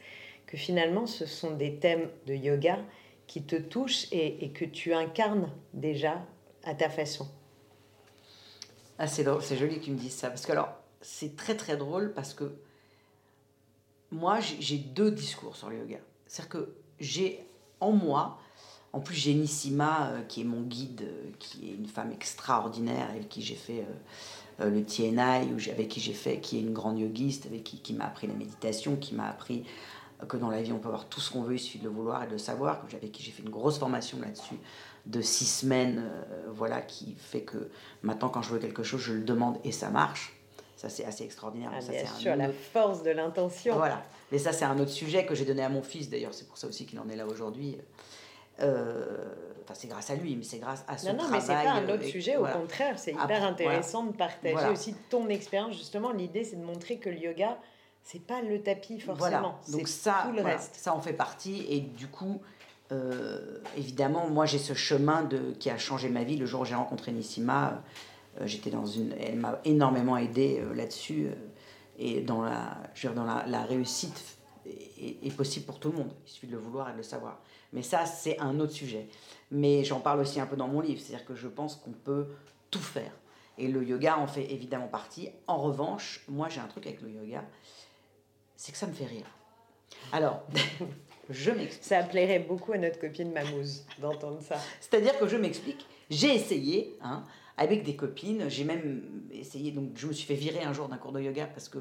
que finalement, ce sont des thèmes de yoga qui te touchent et, et que tu incarnes déjà à ta façon.
Ah, c'est c'est joli que tu me dises ça. Parce que, alors, c'est très très drôle parce que moi, j'ai deux discours sur le yoga. C'est-à-dire que j'ai en moi, en plus j'ai Nissima, euh, qui est mon guide, euh, qui est une femme extraordinaire, avec qui j'ai fait euh, le TNI, avec qui j'ai fait, qui est une grande yogiste, avec qui, qui m'a appris la méditation, qui m'a appris que dans la vie on peut avoir tout ce qu'on veut, il suffit de le vouloir et de le savoir, avec qui j'ai fait une grosse formation là-dessus de six semaines, voilà, qui fait que maintenant quand je veux quelque chose, je le demande et ça marche. Ça, c'est assez extraordinaire.
Ah,
ça,
bien sûr, la force de l'intention.
Voilà. Mais ça, c'est un autre sujet que j'ai donné à mon fils, d'ailleurs. C'est pour ça aussi qu'il en est là aujourd'hui. Euh, enfin, c'est grâce à lui, mais c'est grâce à son
non, non,
travail.
Non, mais c'est pas un autre sujet, au contraire. C'est hyper intéressant de partager aussi ton expérience. Justement, l'idée, c'est de montrer que le yoga, c'est pas le tapis forcément.
Donc ça, tout le reste. ça en fait partie. Et du coup, euh, évidemment, moi, j'ai ce chemin de, qui a changé ma vie le jour où j'ai rencontré Nissima. Euh, j'étais dans une, elle m'a énormément aidé euh, là-dessus euh, et dans la, je veux dire, dans la, la réussite est, possible pour tout le monde. Il suffit de le vouloir et de le savoir. Mais ça, c'est un autre sujet. Mais j'en parle aussi un peu dans mon livre, c'est-à-dire que je pense qu'on peut tout faire. Et le yoga en fait évidemment partie. En revanche, moi j'ai un truc avec le yoga, c'est que ça me fait rire. Alors, je m'explique.
Ça plairait beaucoup à notre copine Mamouze d'entendre ça.
C'est-à-dire que je m'explique. J'ai essayé, hein, avec des copines. J'ai même essayé, donc je me suis fait virer un jour d'un cours de yoga parce que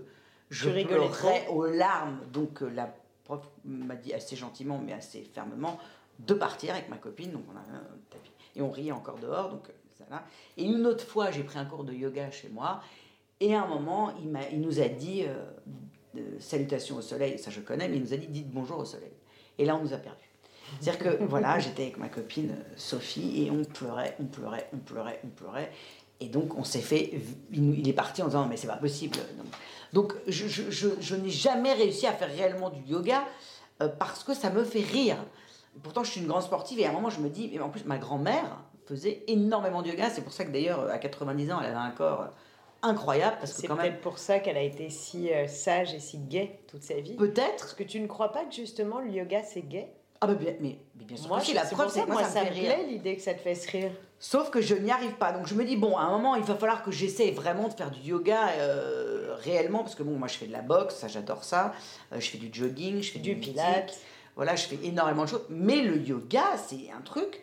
je pleurais aux larmes. Donc euh, la prof m'a dit assez gentiment, mais assez fermement, de partir avec ma copine. Donc on a un tapis. Et on riait encore dehors. Donc, ça, là. Et une autre fois, j'ai pris un cours de yoga chez moi. Et à un moment, il, il nous a dit euh, salutations au soleil, ça je connais, mais il nous a dit dites bonjour au soleil. Et là, on nous a perdus. C'est-à-dire que voilà, j'étais avec ma copine euh, Sophie et on pleurait, on pleurait, on pleurait, on pleurait. Et donc on s'est fait, il est parti en disant mais c'est pas possible. Donc je, je, je, je n'ai jamais réussi à faire réellement du yoga euh, parce que ça me fait rire. Pourtant je suis une grande sportive et à un moment je me dis, mais en plus ma grand-mère faisait énormément de yoga. C'est pour ça que d'ailleurs à 90 ans elle avait un corps incroyable parce que
C'est
quand même.
peut-être pour ça qu'elle a été si euh, sage et si gaie toute sa vie.
Peut-être.
Parce que tu ne crois pas que justement le yoga c'est gay
Ah bah bien, mais, mais bien sûr.
Moi,
que
je-
la
c'est
preuve, c'est moi, ça, me fait rire.
plaît l'idée que ça te fasse rire.
Sauf que je n'y arrive pas. Donc je me dis, bon, à un moment, il va falloir que j'essaie vraiment de faire du yoga euh, réellement. Parce que bon, moi, je fais de la boxe, ça, j'adore ça. Euh, je fais du jogging, je fais du,
Du
pilates. Voilà, je fais énormément de choses. Mais le yoga, c'est un truc.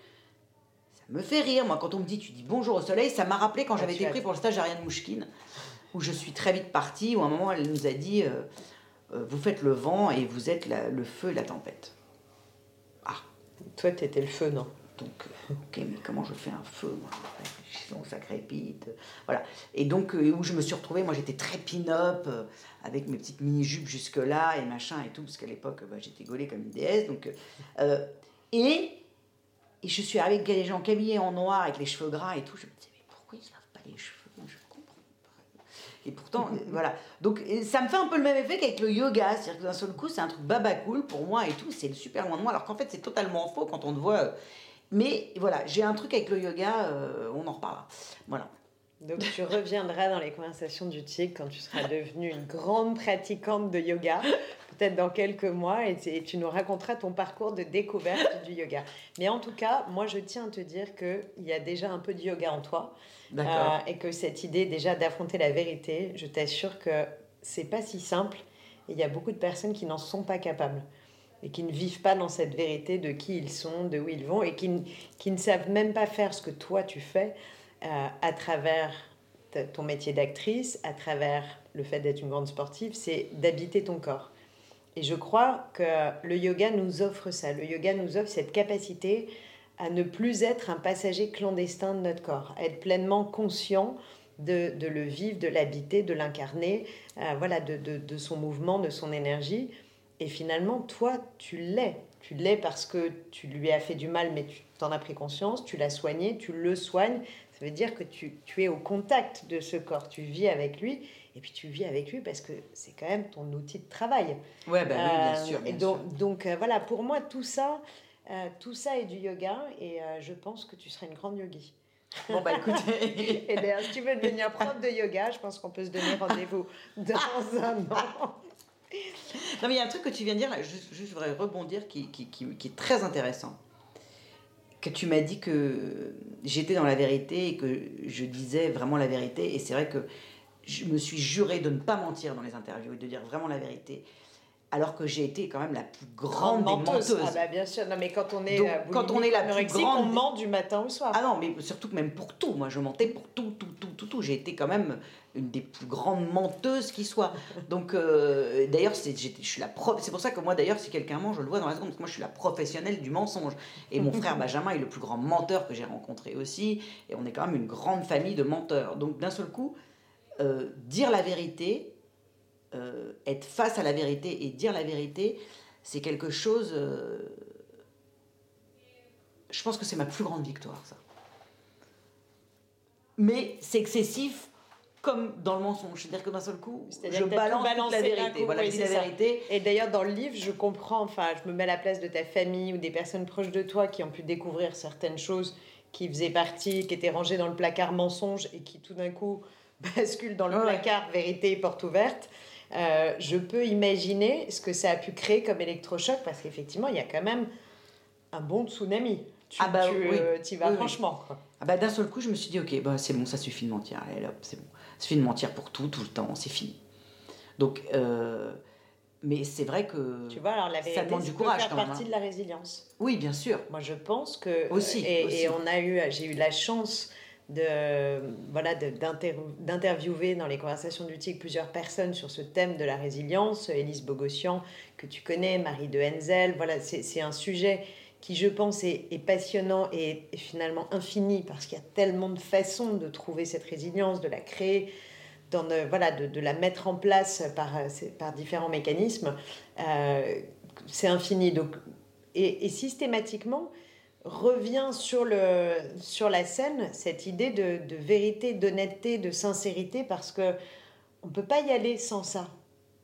Ça me fait rire. Moi, quand on me dit, tu dis bonjour au soleil, ça m'a rappelé quand
Ah,
j'avais été pris pour le stage d'Ariane Mouchkine, où je suis très vite partie, où à un moment, elle nous a dit, euh, euh, vous faites le vent et vous êtes la- le feu et la tempête.
Toi, t'étais le feu, non?
Donc, euh, ok, mais comment je fais un feu moi Réfléchissons, ça crépite. Voilà. Et donc, euh, où je me suis retrouvée, moi j'étais très pin-up, euh, avec mes petites mini-jupes jusque-là et machin et tout, parce qu'à l'époque, bah, j'étais gaulée comme une déesse. Donc, et, et je suis arrivée avec des gens habillés en noir, avec les cheveux gras et tout. Je me disais, mais pourquoi ils ne lavent pas les cheveux? Et pourtant, voilà. Donc, ça me fait un peu le même effet qu'avec le yoga. C'est-à-dire que d'un seul coup, c'est un truc baba cool pour moi et tout. C'est super loin de moi. Alors qu'en fait, c'est totalement faux quand on te voit. euh, Mais voilà, j'ai un truc avec le yoga, euh, on en reparlera. Voilà.
Donc tu reviendras dans les conversations du TIC quand tu seras devenue une grande pratiquante de yoga, peut-être dans quelques mois, et tu- et tu nous raconteras ton parcours de découverte du yoga. Mais en tout cas, moi je tiens à te dire qu'il y a déjà un peu de yoga en toi, euh, et que cette idée déjà d'affronter la vérité, je t'assure que c'est pas si simple, et il y a beaucoup de personnes qui n'en sont pas capables. Et qui ne vivent pas dans cette vérité de qui ils sont, de où ils vont, et qui, ne- qui ne savent même pas faire ce que toi tu fais euh, à travers ton métier d'actrice, à travers le fait d'être une grande sportive, c'est d'habiter ton corps. Et je crois que le yoga nous offre ça. Le yoga nous offre cette capacité à ne plus être un passager clandestin de notre corps, à être pleinement conscient de, de le vivre, de l'habiter, de l'incarner, euh, voilà, de, de, de son mouvement, de son énergie. Et finalement, toi, tu l'es. Tu l'es parce que tu lui as fait du mal, mais tu t'en as pris conscience, tu l'as soigné, tu le soignes. Ça veut dire que tu, tu es au contact de ce corps, tu vis avec lui, et puis tu vis avec lui parce que c'est quand même ton outil de travail.
Ouais, bah oui, bien
Euh,
sûr.
et donc,
sûr.
donc, euh, voilà, pour moi, tout ça, euh, tout ça est du yoga, et je pense que tu seras une grande yogi.
Bon, bah écoute.
Et d'ailleurs, si tu veux devenir prof de yoga, je pense qu'on peut se donner rendez-vous dans un an.
Non, mais il y a un truc que tu viens de dire, là, juste, juste je voudrais rebondir, qui, qui, qui, qui est très intéressant. Que tu m'as dit que j'étais dans la vérité et que je disais vraiment la vérité. Et c'est vrai que je me suis juré de ne pas mentir dans les interviews et de dire vraiment la vérité. Alors que j'ai été quand même la plus grande, des menteuses.
Ah bah bien sûr, non mais quand on est
Donc,
euh,
quand on est la plus grande-
on ment du matin au soir.
Ah non, mais surtout que même pour tout. Moi, je mentais pour tout, tout, tout, tout, tout. J'ai été quand même une des plus grandes menteuses qui soit. Donc, euh, d'ailleurs, c'est, j'étais- je suis la. C'est pour ça que moi, d'ailleurs, si quelqu'un ment, je le vois dans la seconde. Parce que moi, je suis la professionnelle du mensonge. Et mon frère Benjamin est le plus grand menteur que j'ai rencontré aussi. Et on est quand même une grande famille de menteurs. Donc, d'un seul coup, euh, dire la vérité, euh, être face à la vérité et dire la vérité, c'est quelque chose. euh, je pense que c'est ma plus grande victoire, ça. Mais c'est excessif comme dans le mensonge. C'est-à-dire que d'un seul coup, je balance toute la vérité.
coup,
Voilà,
oui,
la vérité.
Et d'ailleurs, dans le livre, je comprends, enfin, je me mets à la place de ta famille ou des personnes proches de toi qui ont pu découvrir certaines choses qui faisaient partie, qui étaient rangées dans le placard mensonge et qui tout d'un coup basculent dans le
Ouais.
placard vérité porte ouverte. Euh, je peux imaginer ce que ça a pu créer comme électrochoc parce qu'effectivement, il y a quand même un bon tsunami. Tu,
Ah bah
tu,
oui.
euh, t'y vas
Oui, oui.
franchement. quoi.
Ah bah, d'un seul coup, je me suis dit, ok, bah, c'est bon, ça suffit de mentir. Allez, hop, c'est bon. Ça suffit de mentir pour tout, tout le temps, c'est fini. Donc, euh, mais c'est vrai que.
Tu vois, alors la
Ça
vérité,
demande du courage quand même,
partie
hein.
de la résilience.
Oui, bien sûr.
Moi, je pense que
Aussi,
et,
aussi.
et on a eu, j'ai eu la chance de voilà d'interviewer dans les conversations du TIC plusieurs personnes sur ce thème de la résilience. Élise Bogossian que tu connais, Marie de Henzel. Voilà, c'est un sujet qui, je pense, est, passionnant et, finalement infini parce qu'il y a tellement de façons de trouver cette résilience, de la créer. Dans de, voilà, de, de la mettre en place par, euh, par différents mécanismes, Euh, c'est infini. Donc, et systématiquement revient sur, le, sur la scène cette idée de, vérité, d'honnêteté, de sincérité, parce que on peut pas y aller sans ça.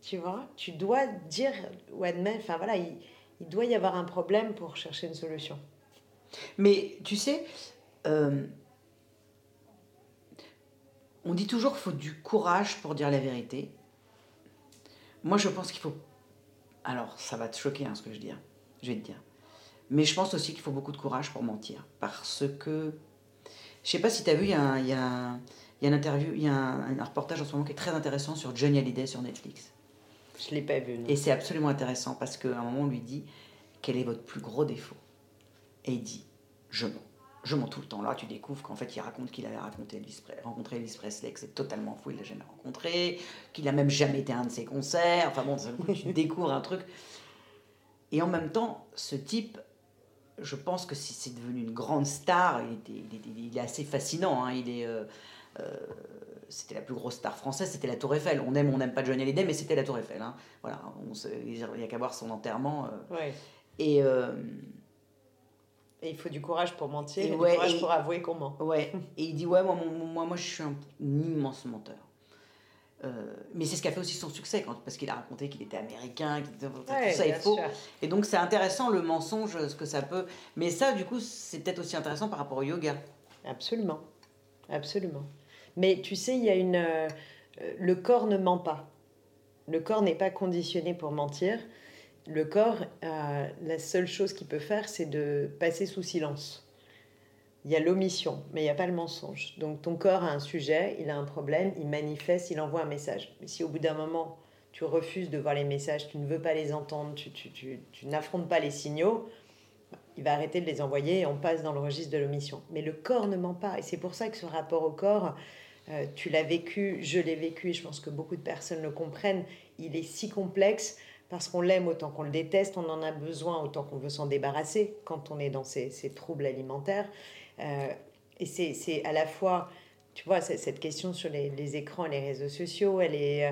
Tu vois, tu dois dire ou admettre, enfin voilà, il, il doit y avoir un problème pour chercher une solution.
Mais tu sais, euh, on dit toujours qu'il faut du courage pour dire la vérité. Moi, je pense qu'il faut. Alors, ça va te choquer hein, ce que je dis. Je vais te dire. Mais je pense aussi qu'il faut beaucoup de courage pour mentir. Parce que. Je sais pas si tu as vu, il y a, un, y, a y a une interview, il y a un, un, reportage en ce moment qui est très intéressant sur Johnny Hallyday sur Netflix.
Je l'ai pas vu. Non.
Et c'est absolument intéressant parce qu'à un moment, on lui dit Quel est votre plus gros défaut? Et il dit Je mens je mens tout le temps. Là, tu découvres qu'en fait, il raconte qu'il avait raconté Elvis, rencontré Elvis Presley, que c'est totalement fou, il l'a jamais rencontré, qu'il a même jamais été à un de ses concerts. Enfin bon, tu découvres un truc. Et en même temps, ce type, je pense que c'est devenu une grande star, il, était, il, était, il est assez fascinant. Hein. Il est. Euh, euh, c'était la plus grosse star française, c'était la Tour Eiffel. On aime on n'aime pas Johnny Hallyday, mais c'était la Tour Eiffel. Hein. Voilà, on se, il n'y a qu'à voir son enterrement.
Euh. Ouais.
Et.
Et il faut du courage pour mentir, et,
ouais,
du courage
et,
pour avouer qu'on ment.
Ouais. Et il dit ouais, moi, moi, moi je suis un, immense menteur. Euh, mais c'est ce qui a fait aussi son succès, quand, parce qu'il a raconté qu'il était américain, qu
ouais,
tout ça est faux.
sûr.
Et donc c'est intéressant le mensonge, ce que ça peut. Mais ça, du coup, c'est peut-être aussi intéressant par rapport au yoga.
Absolument, absolument. Mais tu sais, il y a une. Euh, le corps ne ment pas. Le corps n'est pas conditionné pour mentir. Le corps, euh, la seule chose qu'il peut faire, c'est de passer sous silence. Il y a l'omission, mais il n'y a pas le mensonge. Donc ton corps a un sujet, il a un problème, il manifeste, il envoie un message. Mais si au bout d'un moment, tu refuses de voir les messages, tu ne veux pas les entendre, tu, tu, tu, n'affrontes pas les signaux, il va arrêter de les envoyer et on passe dans le registre de l'omission. Mais le corps ne ment pas. Et c'est pour ça que ce rapport au corps, euh, tu l'as vécu, je l'ai vécu, et je pense que beaucoup de personnes le comprennent, il est si complexe parce qu'on l'aime autant qu'on le déteste, on en a besoin autant qu'on veut s'en débarrasser quand on est dans ces, ces troubles alimentaires. Euh, et c'est à la fois, tu vois, cette question sur les, les, écrans et les réseaux sociaux, elle est, euh,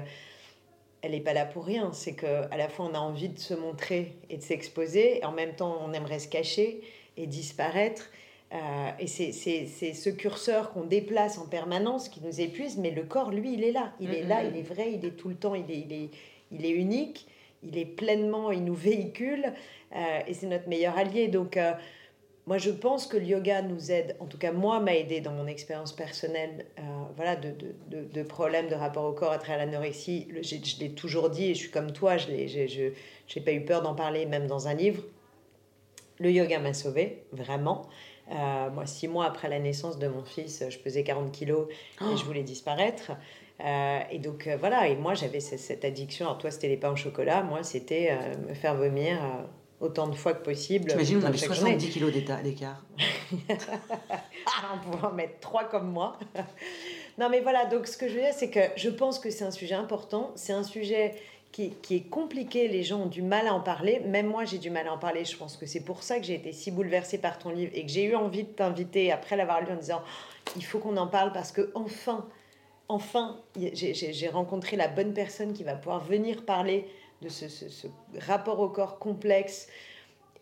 elle est pas là pour rien. C'est que à la fois on a envie de se montrer et de s'exposer, et en même temps on aimerait se cacher et disparaître. Euh, et c'est ce curseur qu'on déplace en permanence qui nous épuise, mais le corps, lui, il est là. Il est là, il est vrai, il est tout le temps, il est, il est, il est unique il est pleinement, il nous véhicule euh, et c'est notre meilleur allié. Donc, euh, moi, je pense que le yoga nous aide, en tout cas, moi, m'a aidé dans mon expérience personnelle, euh, voilà, de, de, de, de, problèmes de rapport au corps à travers l'anorexie. Je l'ai toujours dit et je suis comme toi, je n'ai pas eu peur d'en parler, même dans un livre. Le yoga m'a sauvé, vraiment. Euh, moi, six mois après la naissance de mon fils, je pesais 40 kilos et oh. je voulais disparaître. Euh, et donc voilà, et moi j'avais cette, cette, addiction. Alors toi c'était les pains au chocolat, moi c'était me faire vomir autant de fois que possible.
T'imagines, on avait 70 kilos d'écart.
on pouvait en mettre trois comme moi. non mais voilà, donc ce que je veux dire c'est que je pense que c'est un sujet important, c'est un sujet qui, qui, est compliqué, les gens ont du mal à en parler, même moi j'ai du mal à en parler, je pense que c'est pour ça que j'ai été si bouleversée par ton livre et que j'ai eu envie de t'inviter après l'avoir lu en disant il faut qu'on en parle parce que enfin enfin, j'ai rencontré la bonne personne qui va pouvoir venir parler de ce, ce, ce rapport au corps complexe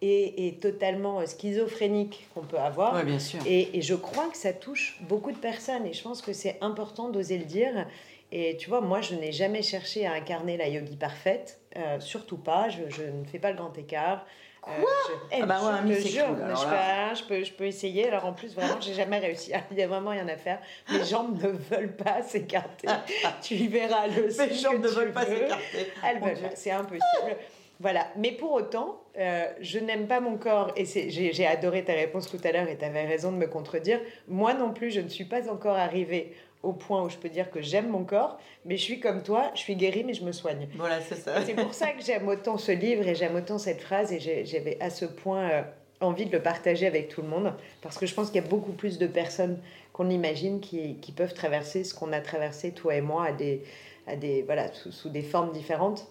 et, et totalement schizophrénique qu'on peut avoir.
Ouais, bien sûr.
Et, et, je crois que ça touche beaucoup de personnes et je pense que c'est important d'oser le dire. Et tu vois, moi, je n'ai jamais cherché à incarner la yogi parfaite, euh, surtout pas, je, je, ne fais pas le grand écart.
Quoi? Euh, je, ah bah ouais,
je, jure, cool, je, peux, je, peux, je peux essayer. Alors en plus, vraiment, j'ai jamais réussi. Il y a vraiment rien à faire. Mes jambes ne veulent pas s'écarter. tu verras le
Mes jambes ne veulent pas s'écarter.
Elles veulent pas. C'est impossible. Voilà. Mais pour autant, euh, je n'aime pas mon corps. Et j'ai adoré ta réponse tout à l'heure et tu avais raison de me contredire. Moi non plus, je ne suis pas encore arrivée au point où je peux dire que j'aime mon corps, mais je suis comme toi, je suis guérie, mais je me soigne.
Voilà, c'est ça.
C'est pour ça que j'aime autant ce livre et j'aime autant cette phrase et j'avais à ce point euh, envie de le partager avec tout le monde, parce que je pense qu'il y a beaucoup plus de personnes qu'on imagine qui, qui, peuvent traverser ce qu'on a traversé, toi et moi, à des, à des, voilà, sous, sous des formes différentes.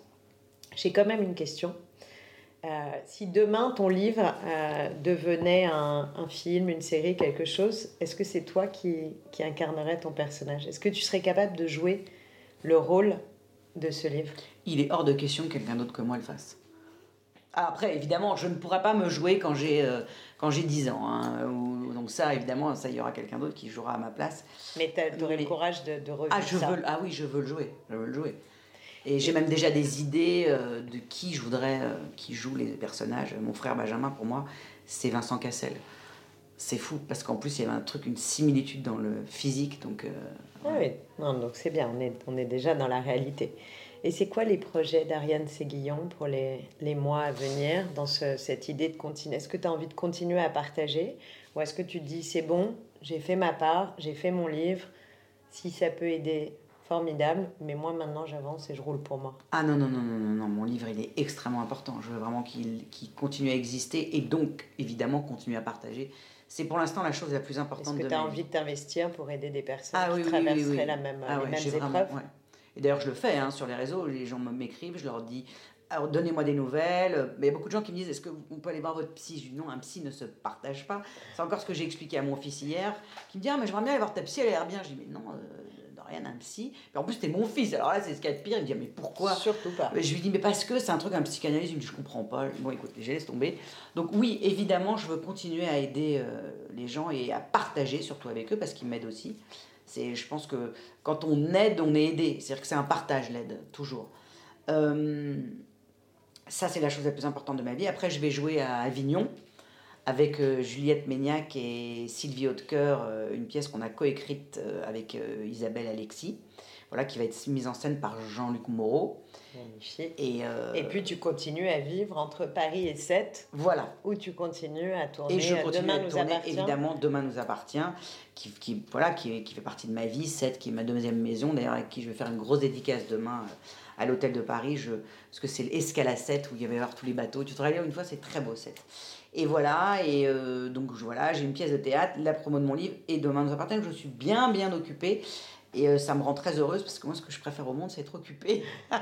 J'ai quand même une question. Euh, si demain ton livre euh, devenait un, un, film, une série, quelque chose, est-ce que c'est toi qui, qui incarnerais ton personnage? Est-ce que tu serais capable de jouer le rôle de ce livre?
Il est hors de question que quelqu'un d'autre que moi le fasse. Après, évidemment, je ne pourrais pas me jouer quand j'ai euh, quand j'ai 10 ans. Hein, ou, donc ça, évidemment, ça, il y aura quelqu'un d'autre qui jouera à ma place.
Mais tu aurais le courage de, de revivre
ah, je
ça
veux, Ah oui, je veux le jouer. Je veux le jouer. Et j'ai même déjà des idées euh, de qui je voudrais, euh, qui joue les personnages. Mon frère Benjamin, pour moi, c'est Vincent Cassel. c'est fou parce qu'en plus il y avait un truc, une similitude dans le physique. Donc, euh,
ah oui, non, donc c'est bien, on est, on est déjà dans la réalité. Et c'est quoi les projets d'Ariane Séguillon pour les, les, mois à venir dans ce, cette idée de continuer? Est-ce que tu as envie de continuer à partager? Ou est-ce que tu te dis c'est bon, j'ai fait ma part, j'ai fait mon livre, si ça peut aider, formidable, mais moi maintenant j'avance et je roule pour moi.
Ah non, non, non, non, non, non, mon livre il est extrêmement important. Je veux vraiment qu'il continue à exister et donc évidemment continuer à partager c'est pour l'instant la chose la plus importante.
Est-ce que tu as envie de t'investir pour aider des personnes ah qui traverseraient la même, ah les mêmes épreuves
Et d'ailleurs, je le fais hein, sur les réseaux, les gens m'écrivent, je leur dis alors donnez-moi des nouvelles. Mais il y a beaucoup de gens qui me disent est-ce qu'on peut aller voir votre psy? Je dis non, un psy ne se partage pas. C'est encore ce que j'ai expliqué à mon fils hier, qui me dit ah, mais j'aimerais bien aller voir ta psy, elle a l'air bien. Je dis mais non, euh, rien, un psy. Mais en plus, c'était mon fils. Alors là, c'est ce qu'il y a de pire. Il me dit mais pourquoi?
Surtout pas.
Je lui dis mais parce que c'est un truc, un psychanalyse. Il me dit je comprends pas. Bon, écoute, je laisse tomber. Donc oui, évidemment, je veux continuer à aider euh, les gens et à partager surtout avec eux parce qu'ils m'aident aussi. C'est, je pense que quand on aide, on est aidé. C'est-à-dire que c'est un partage l'aide, toujours. Euh, ça, c'est la chose la plus importante de ma vie. Après, je vais jouer à Avignon avec euh, Juliette Méniac et Sylvie Hautecoeur, euh, une pièce qu'on a coécrite euh, avec Isabelle Alexis, voilà, qui va être mise en scène par Jean-Luc Moreau.
Magnifique. Et, et puis tu continues à vivre entre Paris et Sète.
Voilà.
Où tu continues à tourner.
Et je continue Demain à nous tourner, appartient. évidemment, Demain nous appartient, qui, qui voilà, qui, qui, fait partie de ma vie. Sète, qui est ma deuxième maison, d'ailleurs, avec qui je vais faire une grosse dédicace demain à l'hôtel de Paris, je, parce que c'est 7 où il y avait tous les bateaux. Tu te rappelles une fois, c'est très beau 7. Et voilà, et euh, donc voilà, j'ai une pièce de théâtre, la promo de mon livre, et demain nous appartient, je suis bien bien occupée. Et euh, ça me rend très heureuse parce que moi, ce que je préfère au monde, c'est être occupée.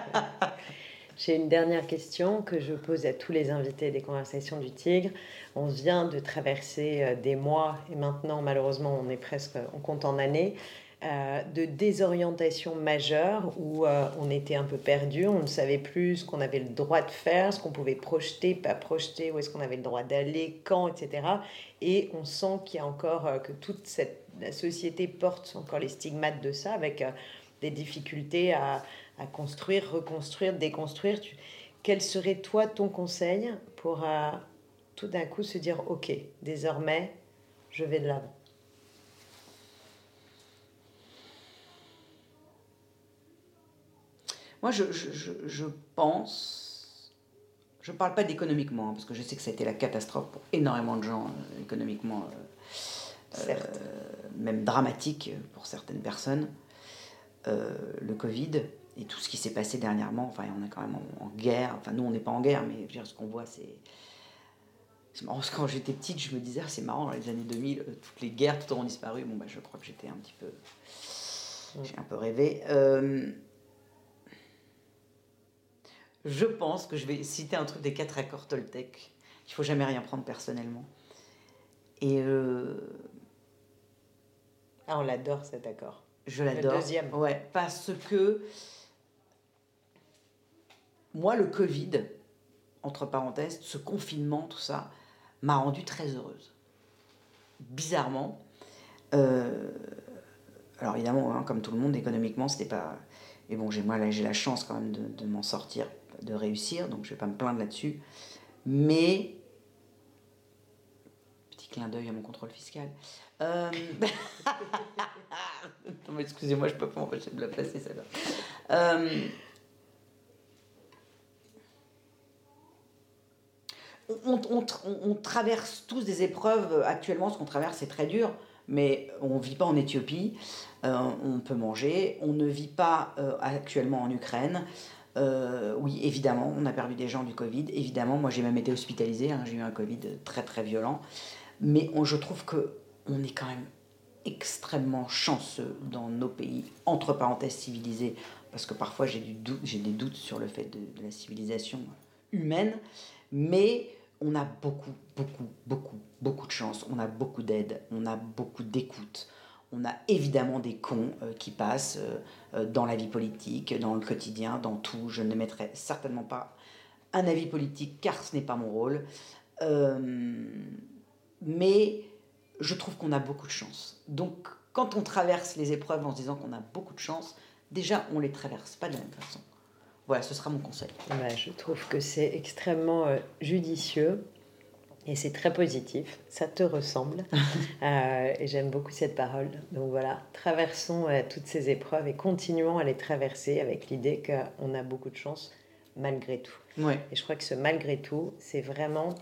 J'ai une dernière question que je pose à tous les invités des conversations du Tigre. On vient de traverser euh, des mois et maintenant, malheureusement, on est presque, on compte en années. Euh, de désorientation majeure où euh, on était un peu perdu, on ne savait plus ce qu'on avait le droit de faire, ce qu'on pouvait projeter, pas projeter, où est-ce qu'on avait le droit d'aller, quand, etc. Et on sent qu'il y a encore, euh, que toute cette, la société porte encore les stigmates de ça, avec des difficultés à, à, construire, reconstruire, déconstruire. Quel serait toi ton conseil pour tout d'un coup se dire, ok, désormais, je vais de l'avant?
Moi, je, je, je pense, je ne parle pas d'économiquement, parce que je sais que ça a été la catastrophe pour énormément de gens, euh, économiquement, euh, euh, même dramatique pour certaines personnes, le Covid et tout ce qui s'est passé dernièrement. Enfin, on est quand même en, guerre. Enfin, nous, on n'est pas en guerre, mais ce qu'on voit, c'est. C'est marrant parce que quand j'étais petite, je me disais, ah, c'est marrant, dans les années 2000, toutes les guerres, tout auront disparu. Bon, bah, je crois que j'étais un petit peu. J'ai un peu rêvé. Je pense que je vais citer un truc des quatre accords Toltec. Il faut jamais rien prendre personnellement. Et euh,
ah, on l'adore cet accord.
Je l'adore. Le deuxième. Ouais, parce que moi, le Covid, entre parenthèses, ce confinement, tout ça, m'a rendue très heureuse. Bizarrement. Euh, alors évidemment, hein, comme tout le monde, économiquement, c'était pas. Et bon, j'ai moi j'ai la chance quand même de m'en sortir de réussir, donc je vais pas me plaindre là-dessus. Mais, petit clin d'œil à mon contrôle fiscal. Euh... excusez-moi, je peux pas m'empêcher de la placer celle-là. Euh, on, traverse tous des épreuves actuellement, ce qu'on traverse c'est très dur, mais on ne vit pas en Éthiopie, euh, on peut manger, on ne vit pas euh, actuellement en Ukraine, euh, oui, évidemment, on a perdu des gens du Covid. Évidemment, moi j'ai même été hospitalisée, hein, j'ai eu un Covid très très violent. Mais je trouve que on est quand même extrêmement chanceux dans nos pays, entre parenthèses civilisés, parce que parfois j'ai des doutes sur le fait de, de la civilisation humaine, mais on a beaucoup, beaucoup, beaucoup, beaucoup de chance, on a beaucoup d'aide, on a beaucoup d'écoute, on a évidemment des cons euh, qui passent euh, euh, dans la vie politique, dans le quotidien, dans tout. Je ne mettrai certainement pas un avis politique car ce n'est pas mon rôle. mais je trouve qu'on a beaucoup de chance. Donc quand on traverse les épreuves en se disant qu'on a beaucoup de chance, déjà on les traverse pas de la même façon. Voilà, ce sera mon conseil.
je trouve que c'est extrêmement judicieux Et c'est très positif, ça te ressemble. Euh, et j'aime beaucoup cette parole. Donc voilà, traversons euh, toutes ces épreuves et continuons à les traverser avec l'idée qu'on a beaucoup de chance malgré tout.
Ouais.
Et je crois que ce malgré tout, c'est vraiment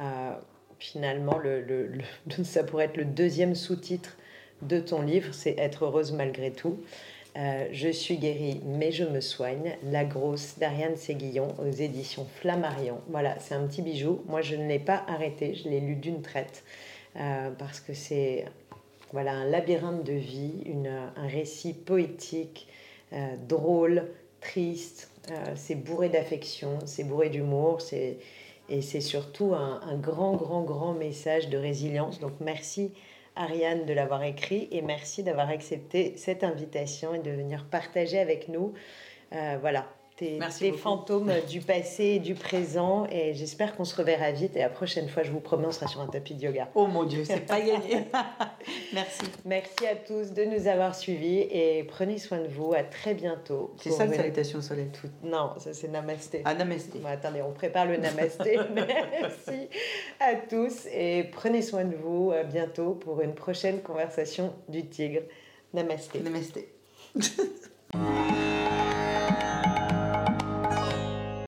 euh, finalement, le, le, ça pourrait être le deuxième sous-titre de ton livre, c'est Être heureuse malgré tout. Euh, je suis guérie, mais je me soigne. La grosse d'Ariane Séguillon aux éditions Flammarion. Voilà, c'est un petit bijou. Moi, je ne l'ai pas arrêté, je l'ai lu d'une traite euh, parce que c'est voilà un labyrinthe de vie, une, un récit poétique, euh, drôle, triste. c'est bourré d'affection, c'est bourré d'humour, et c'est surtout un grand, grand, grand message de résilience. Donc merci Ariane de l'avoir écrit et merci d'avoir accepté cette invitation et de venir partager avec nous. Euh, voilà, tes, fantômes du passé et du présent. Et j'espère qu'on se reverra vite. Et la prochaine fois, je vous promets, on sera sur un tapis de yoga.
Oh mon Dieu, c'est pas gagné. Merci.
Merci à tous de nous avoir suivis et prenez soin de vous. À très bientôt.
C'est ça, une salutation soleil
tout. Non, ça c'est namasté.
Ah, namasté.
attendez, on prépare le namasté. Merci à tous et prenez soin de vous. À bientôt pour une prochaine conversation du tigre. Namasté.
Namasté.